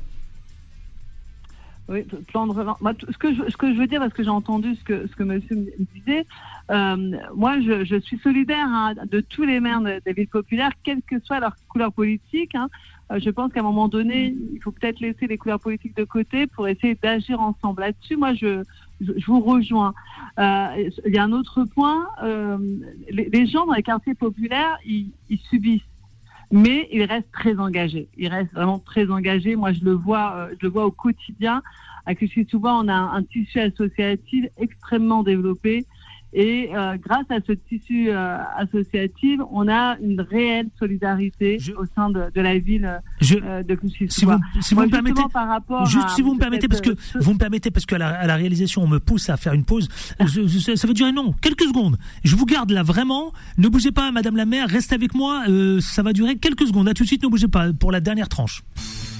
Oui, plan de ce que je, ce que je veux dire, parce que j'ai entendu ce que ce que Monsieur me disait, euh, moi, je, je, suis solidaire hein, de tous les maires des villes populaires, quelle que soit leur couleur politique. Hein. Euh, je pense qu'à un moment donné, il faut peut-être laisser les couleurs politiques de côté pour essayer d'agir ensemble là-dessus. Moi, je, je, vous rejoins. Euh, il y a un autre point. Euh, les, gens dans les quartiers populaires, ils, ils subissent mais il reste très engagé. Il reste vraiment très engagé. Moi, je le vois, euh, je le vois au quotidien. À Clichy-sous-Bois, on a un, tissu associatif extrêmement développé. Et euh, grâce à ce tissu euh, associatif, on a une réelle solidarité au sein de, de la ville euh, de Clichy. Si vous, si vous me permettez, juste si vous me permettez, parce que vous me permettez, parce qu'à la, à la réalisation, on me pousse à faire une pause. Je, ça va durer non, quelques secondes. Je vous garde là vraiment. Ne bougez pas, Madame la maire, restez avec moi. ça va durer quelques secondes. À tout de suite, ne bougez pas pour la dernière tranche.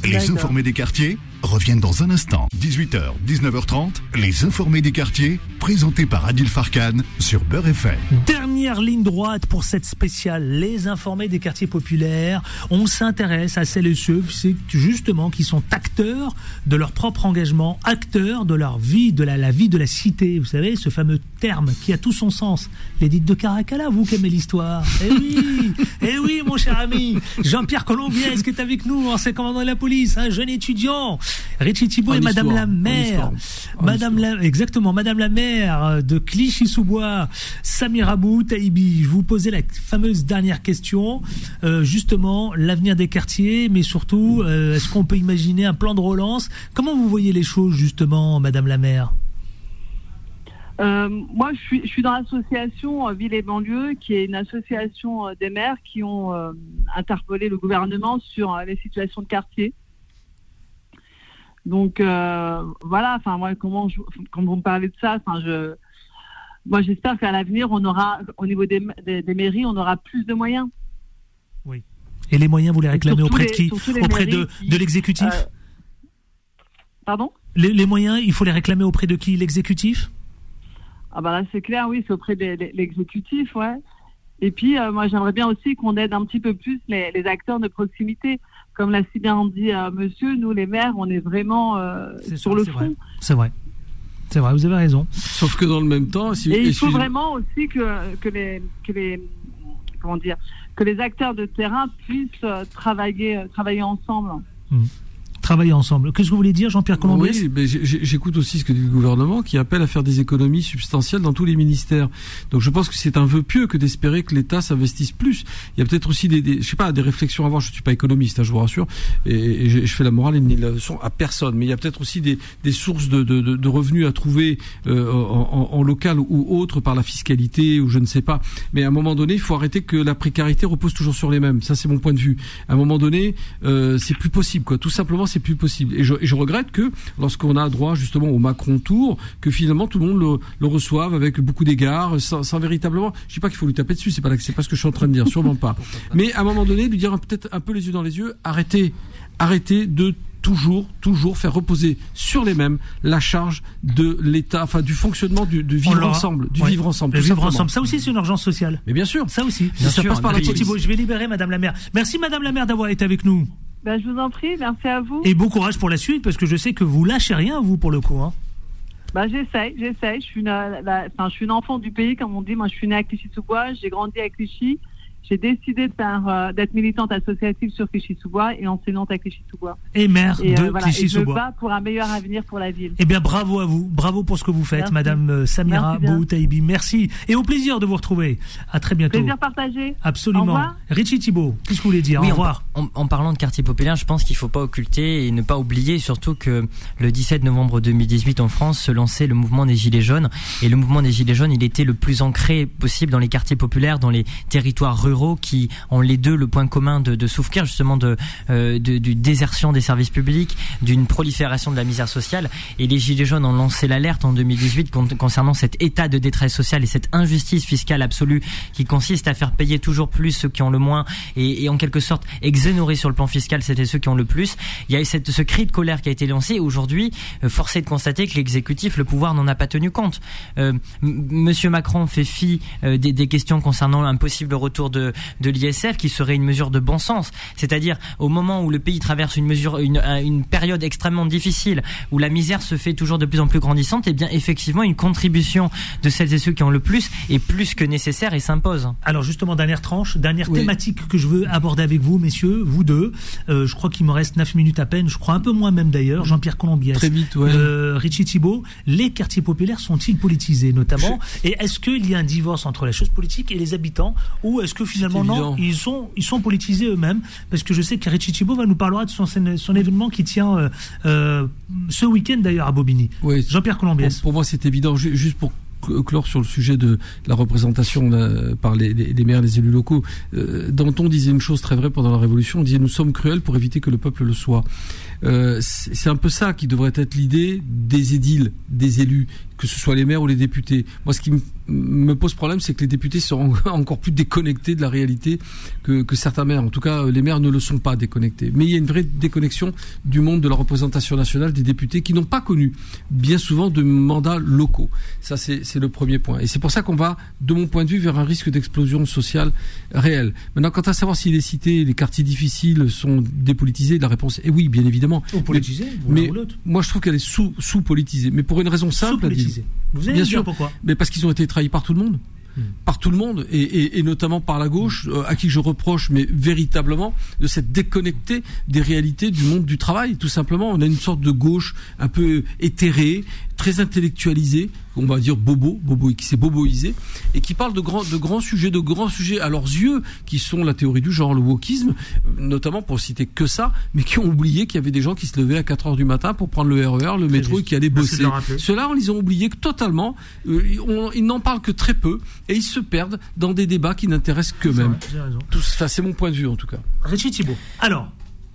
Les informés des quartiers reviennent dans un instant. 18h, 19h30, les informés des quartiers, présentés par Adil Farkan sur Beurre FM. Dernière ligne droite pour cette spéciale, les informés des quartiers populaires. On s'intéresse à celles et ceux, justement, qui sont acteurs de leur propre engagement, acteurs de leur vie, de la, la vie de la cité. Vous savez, ce fameux terme qui a tout son sens. L'édite de Caracalla, vous qui aimez l'histoire. Eh oui, eh oui, mon cher ami. Jean-Pierre Colombier, est-ce que est avec nous, ancien commandant de la police, un jeune étudiant Richie Thibault et Madame la maire, Madame la, exactement, Madame la maire de Clichy-sous-Bois, Samira Abou Taïbi. Je vous posais la fameuse dernière question, euh, justement l'avenir des quartiers, mais surtout, euh, est-ce qu'on peut imaginer un plan de relance? Comment vous voyez les choses justement, Madame la maire euh, moi, je suis, je suis dans l'association Ville et banlieue, qui est une association des maires qui ont interpellé le gouvernement sur les situations de quartier. Donc euh, voilà, enfin moi comment je, quand vous me parlez de ça, enfin je moi j'espère qu'à l'avenir on aura au niveau des, des, mairies on aura plus de moyens. Oui. Et les moyens vous les réclamez auprès de qui Auprès de, de l'exécutif euh, Pardon? Les, les, moyens, il faut les réclamer auprès de qui? L'exécutif? Ah bah là c'est clair, oui, c'est auprès de l'exécutif, ouais. Et puis euh, moi j'aimerais bien aussi qu'on aide un petit peu plus les, les acteurs de proximité comme l'a si bien dit euh, monsieur, nous les maires, on est vraiment euh, sur le front. C'est vrai. C'est vrai, vous avez raison. Sauf que dans le même temps, si, et il faut vraiment aussi que, que les que les comment dire que les acteurs de terrain puissent euh, travailler travailler ensemble. Mmh travailler ensemble. Qu'est-ce que vous voulez dire, Jean-Pierre Colombier Oui, j'écoute aussi ce que dit le gouvernement qui appelle à faire des économies substantielles dans tous les ministères. Donc je pense que c'est un vœu pieux que d'espérer que l'État s'investisse plus. Il y a peut-être aussi des, je sais pas, des réflexions à avoir. Je suis pas économiste, hein, je vous rassure, et, je, fais la morale et ni la leçon à personne. Mais il y a peut-être aussi des, sources de, revenus à trouver euh, en, en, local ou autre par la fiscalité ou je ne sais pas. Mais à un moment donné, il faut arrêter que la précarité repose toujours sur les mêmes. Ça, c'est mon point de vue. À un moment donné, euh, c'est plus possible, quoi. Tout simplement, c'est plus possible. Et je, je regrette que lorsqu'on a droit justement au Macron Tour, que finalement tout le monde le, le reçoive avec beaucoup d'égards, sans, sans, véritablement. Je dis pas qu'il faut lui taper dessus, c'est pas c'est pas ce que je suis en train de dire, sûrement pas. Mais à un moment donné, lui dire peut-être un peu les yeux dans les yeux, arrêtez, arrêtez de toujours, toujours faire reposer sur les mêmes la charge de l'État, enfin du fonctionnement du, vivre ensemble, du vivre ensemble. Le vivre ensemble, ça aussi c'est une urgence sociale. Mais bien sûr, ça aussi. ça passe par la Je vais libérer Madame la maire. Merci Madame la maire d'avoir été avec nous. Ben, je vous en prie, merci à vous. Et bon courage pour la suite, parce que je sais que vous lâchez rien, vous, pour le coup. Hein. Bah, j'essaye, j'essaye. Je suis une, je suis une enfant du pays, comme on dit. Moi, je suis née à Clichy-sous-Bois, j'ai grandi à Clichy j'ai décidé de faire euh, d'être militante associative sur Clichy-sous-Bois et enseignante à Clichy-sous-Bois. Et maire de euh, Clichy-sous-Bois. Et je pour un meilleur avenir pour la ville. Eh bien, bravo à vous, bravo pour ce que vous faites, Madame euh, Samira Boutaïbi. Merci et au plaisir de vous retrouver. À très bientôt. Plaisir partagé. Absolument. Richie Thibault, qu'est-ce que vous voulez dire? Au revoir. En, parlant de quartier populaire, je pense qu'il ne faut pas occulter et ne pas oublier surtout que le 17 novembre 2018 en France se lançait le mouvement des Gilets jaunes et le mouvement des Gilets jaunes, il était le plus ancré possible dans les quartiers populaires, dans les territoires ruraux qui ont les deux le point commun de, de souffrir justement de, euh, de, du désertion des services publics, d'une prolifération de la misère sociale. Et les Gilets jaunes ont lancé l'alerte en 2018 concernant cet état de détresse sociale et cette injustice fiscale absolue qui consiste à faire payer toujours plus ceux qui ont le moins et, et en quelque sorte exonérer sur le plan fiscal c'était ceux qui ont le plus. Il y a eu cette, ce cri de colère qui a été lancé. Aujourd'hui, euh, forcé de constater que l'exécutif, le pouvoir n'en a pas tenu compte. Euh, Monsieur Macron fait fi euh, des, des, questions concernant un possible retour de, de, de l'ISF qui serait une mesure de bon sens. C'est-à-dire au moment où le pays traverse une mesure, une, une période extrêmement difficile, où la misère se fait toujours de plus en plus grandissante, et eh bien effectivement une contribution de celles et ceux qui ont le plus est plus que nécessaire et s'impose. Alors justement dernière tranche, dernière thématique que je veux aborder avec vous, messieurs, vous deux. Euh, je crois qu'il me reste 9 minutes à peine, je crois un peu moins même d'ailleurs. Jean-Pierre Colombier, Très vite, ouais. Euh, Richie Thibault, les quartiers populaires sont-ils politisés notamment Et est-ce qu'il y a un divorce entre la chose politique et les habitants Ou est-ce que finalement non, ils sont, ils sont politisés eux-mêmes Parce que je sais que Richie Thibault va nous parler de son, son événement qui tient euh, euh, ce week-end d'ailleurs à Bobigny. Oui. Jean-Pierre Colombier. Pour, pour, moi c'est évident, juste pour clore sur le sujet de la représentation par les, les, maires, les élus locaux. Euh, Danton disait une chose très vraie pendant la Révolution. On disait nous sommes cruels pour éviter que le peuple le soit. Euh, c'est un peu ça qui devrait être l'idée des édiles, des élus, que ce soit les maires ou les députés. Moi, ce qui me pose problème, c'est que les députés sont encore plus déconnectés de la réalité que, que, certains maires. En tout cas, les maires ne le sont pas déconnectés. Mais il y a une vraie déconnexion du monde de la représentation nationale des députés qui n'ont pas connu bien souvent de mandats locaux. Ça, c'est le premier point. Et c'est pour ça qu'on va, de mon point de vue, vers un risque d'explosion sociale réelle. Maintenant, quant à savoir si les cités, les quartiers difficiles sont dépolitisés, la réponse est oui, bien évidemment. Ou politisés, mais, mais moi, je trouve qu'elle est sous, sous-politisée. Mais pour une raison simple, vous allez Bien sûr, pourquoi Mais parce qu'ils ont été trahis par tout le monde. Hmm. par tout le monde et, notamment par la gauche euh, à qui je reproche mais véritablement de s'être déconnecté des réalités du monde du travail tout simplement on a une sorte de gauche un peu éthérée très intellectualisée on va dire bobo, bobo qui s'est boboisé et qui parle de grands, de grands sujets, de grands sujets à leurs yeux, qui sont la théorie du genre, le wokisme, notamment pour citer que ça, mais qui ont oublié qu'il y avait des gens qui se levaient à 4 heures du matin pour prendre le RER, e le métro et qui allaient bosser. Ceux-là, on les a oubliés totalement. Euh, ils n'en parlent que très peu et ils se perdent dans des débats qui n'intéressent qu'eux-mêmes. c'est mon point de vue en tout cas. Richie Thibault. Alors,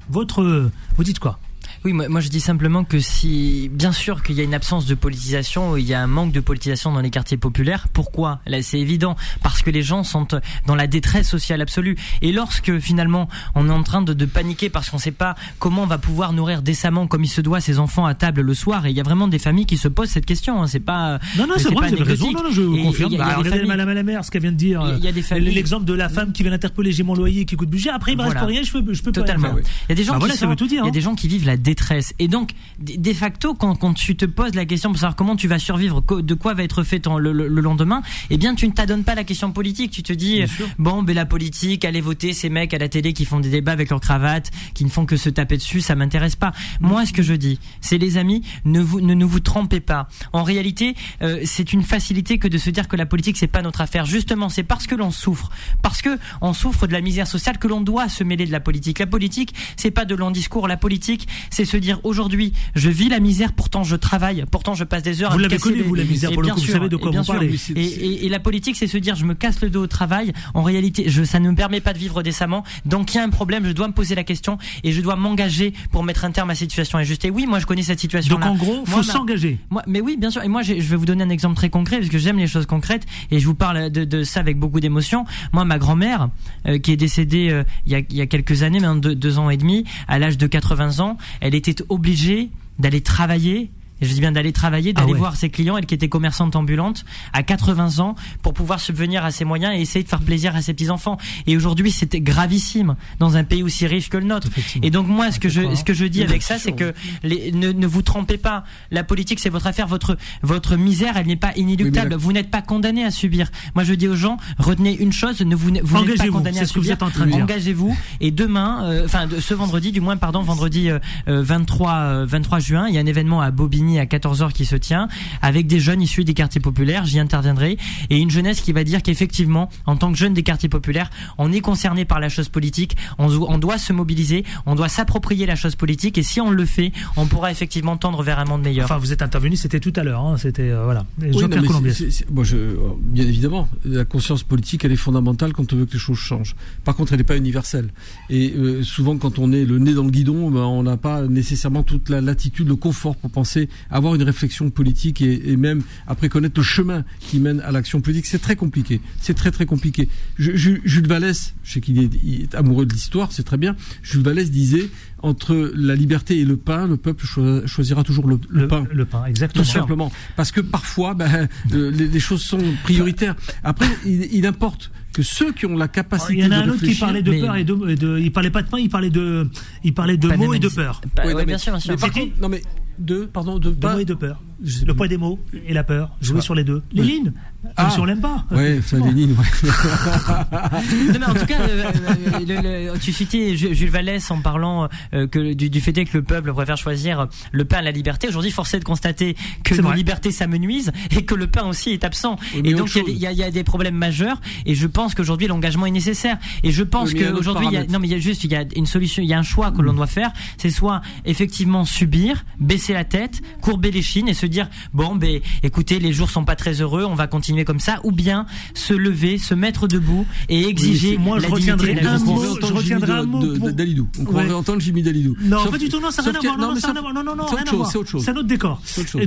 votre, vous dites quoi? Oui, moi, je dis simplement que si, bien sûr qu'il y a une absence de politisation, il y a un manque de politisation dans les quartiers populaires. Pourquoi? Là, c'est évident, parce que les gens sont dans la détresse sociale absolue. Et lorsque finalement on est en train de, de paniquer parce qu'on ne sait pas comment on va pouvoir nourrir décemment comme il se doit ses enfants à table le soir, et il y a vraiment des familles qui se posent cette question. Hein. C'est pas non non c'est vrai, vous raison. Non, non, je vous confirme. Bah, regardez Madame la mère, ce qu'elle vient de dire. Il y a des familles. L'exemple de la femme qui vient interpeller j'ai mon loyer qui coûte budget. Après il me reste rien, je peux je peux Totalement. pas. Il y a des gens bah, qui Il y a hein. des gens qui vivent la détresse. Et donc, de facto, quand, quand, tu te poses la question pour savoir comment tu vas survivre, de quoi va être fait le, lendemain, eh bien, tu ne t'adonnes pas la question politique. Tu te dis, bon, ben la politique, aller voter ces mecs à la télé qui font des débats avec leur cravate, qui ne font que se taper dessus, ça m'intéresse pas. Moi, ce que je dis, c'est les amis, ne vous ne, vous trompez pas. En réalité, euh, c'est une facilité que de se dire que la politique c'est pas notre affaire. Justement, c'est parce que l'on souffre, parce que on souffre de la misère sociale que l'on doit se mêler de la politique. La politique, c'est pas de long discours. La politique, c'est se dire aujourd'hui, je vis la misère, pourtant je travaille, pourtant je passe des heures. Vous l'avez connu, vous, la misère, pour le coup, vous savez de quoi vous parlez. Et, la politique, c'est se dire, je me casse le dos au travail. En réalité, je, ça ne me permet pas de vivre décemment. Donc, il y a un problème, je dois me poser la question et je dois m'engager pour mettre un terme à cette situation injuste. Et oui, moi, je connais cette situation. -là. Donc, en gros, faut s'engager. Moi, mais oui, bien sûr. Et moi, je vais vous donner un exemple très concret parce que j'aime les choses concrètes et je vous parle de, de ça avec beaucoup d'émotion. Moi, ma grand-mère, euh, qui est décédée euh, il, y a, il, y a, quelques années, maintenant deux, deux ans et demi, à l'âge de 80 ans, elle était obligée d'aller travailler je dis bien d'aller travailler, d'aller ah voir ses clients, elle qui était commerçante ambulante à 80 ans pour pouvoir subvenir à ses moyens et essayer de faire plaisir à ses petits enfants. Et aujourd'hui, c'était gravissime dans un pays aussi riche que le nôtre. Et donc moi, ce que je ce que je dis avec ça, c'est que les, ne, ne vous trompez pas. La politique, c'est votre affaire. Votre votre misère, elle n'est pas inéluctable. Vous n'êtes pas condamné à subir. Moi, je dis aux gens, retenez une chose ne vous vous n'êtes pas condamné à subir. Engagez-vous. Et demain, euh, enfin ce vendredi, du moins, pardon, vendredi 23 euh, 23 euh, juin, il y a un événement à Bobigny à 14h qui se tient avec des jeunes issus des quartiers populaires, j'y interviendrai, et une jeunesse qui va dire qu'effectivement, en tant que jeune des quartiers populaires, on est concerné par la chose politique, on, doit se mobiliser, on doit s'approprier la chose politique, et si on le fait, on pourra effectivement tendre vers un monde meilleur. Enfin, vous êtes intervenu, c'était tout à l'heure, hein, c'était euh, voilà. bien évidemment, la conscience politique, elle est fondamentale quand on veut que les choses changent. Par contre, elle n'est pas universelle. Et euh, souvent, quand on est le nez dans le guidon, ben, on n'a pas nécessairement toute la latitude, le confort pour penser avoir une réflexion politique et, même après connaître le chemin qui mène à l'action politique, c'est très compliqué. C'est très très compliqué. Jules Vallès, je sais qu'il est, amoureux de l'histoire, c'est très bien. Jules Vallès disait entre la liberté et le pain, le peuple choisira toujours le, pain. Le pain, exactement. Tout simplement. Parce que parfois, ben, euh, les, choses sont prioritaires. Après, il, il importe que ceux qui ont la capacité de Il y en a un autre qui parlait de peur et de, il parlait pas de pain, il parlait de, il parlait de mots et de peur. oui, bien sûr, bien sûr. non mais de, pardon, de, de mots et de peur. Le poids des mots et la peur. Jouer sur les deux. Lénine. Ah. si on l'aime pas. Oui, c'est Lénine, ouais. non, mais en tout cas, euh, tu citais Jules Vallès en parlant euh, que du, fait que le peuple préfère choisir le pain à la liberté. Aujourd'hui, force est de constater que nos libertés s'amenuisent et que le pain aussi est absent. et donc, il y, y, a des problèmes majeurs. Et je pense qu'aujourd'hui, l'engagement est nécessaire. Et je pense qu'aujourd'hui, non, mais il y a juste, il y a une solution, il y a un choix que l'on mm. doit faire. C'est soit effectivement subir, baisser la tête, courber les chines et se dire bon, ben, écoutez, les jours sont pas très heureux, on va continuer comme ça, ou bien se lever, se mettre debout et exiger. moi, je retiendrai un mot. Je retiendrai un mot. Dalidou. On croirait entendre Jimmy Dalidou. Non, pas du tout. Non, ça n'a rien à voir. Non, non, non, non, rien à voir. C'est autre chose. C'est un autre décor.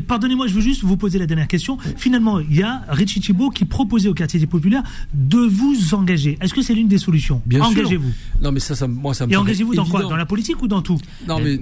Pardonnez-moi, je veux juste vous poser la dernière question. Finalement, il y a Richie Thibault qui proposait au quartier des populaires de vous engager. Est-ce que c'est l'une des solutions? Bien Engagez-vous. Non, mais ça, ça, moi, ça me Et engagez-vous dans quoi? Dans la politique ou dans tout? Non, mais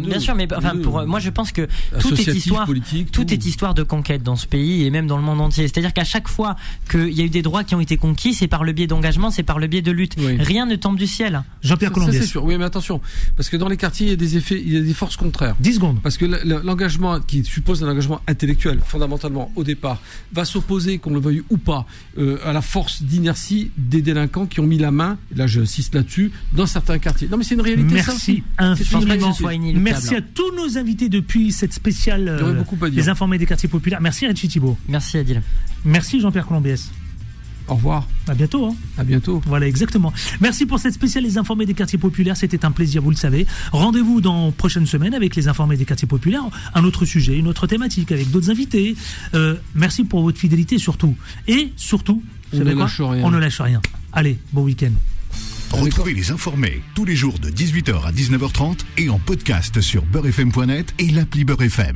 bien sûr, mais enfin, pour moi, je pense que tout est histoire, tout est histoire de conquête dans ce pays et même dans le monde entier. C'est-à-dire qu'à chaque fois qu'il y a eu des droits qui ont été conquis, c'est par le biais d'engagement, c'est par le biais de lutte. Rien ne tombe du ciel. Jean-Pierre Colombier. c'est sûr. Oui, mais attention, parce que dans les quartiers, il y a des effets, il y a des forces contraires. 10 secondes. Parce que l'engagement qui suppose un engagement intellectuel, fondamentalement, au départ, va s'opposer, qu'on le veuille ou pas, euh, à la force d'inertie des délinquants qui ont mis la main, là j'insiste là-dessus, dans certains quartiers. Non, mais c'est une réalité. Merci infiniment. Merci à tous nos invités depuis cette spéciale. Euh, les informés des quartiers populaires. Merci Richie Thibault. Merci Adil. Merci Jean-Pierre Colombiès. Au revoir. À bientôt. Hein. À bientôt. Voilà, exactement. Merci pour cette spéciale Les Informés des quartiers populaires. C'était un plaisir, vous le savez. Rendez-vous dans prochaine semaine avec Les Informés des quartiers populaires. Un autre sujet, une autre thématique avec d'autres invités. Euh, merci pour votre fidélité surtout. Et surtout, on ne lâche rien. On ne lâche rien. Allez, bon week-end. Retrouvez Les Informés tous les jours de 18h à 19h30 et en podcast sur beurrefm.net et l'appli Beurrefm.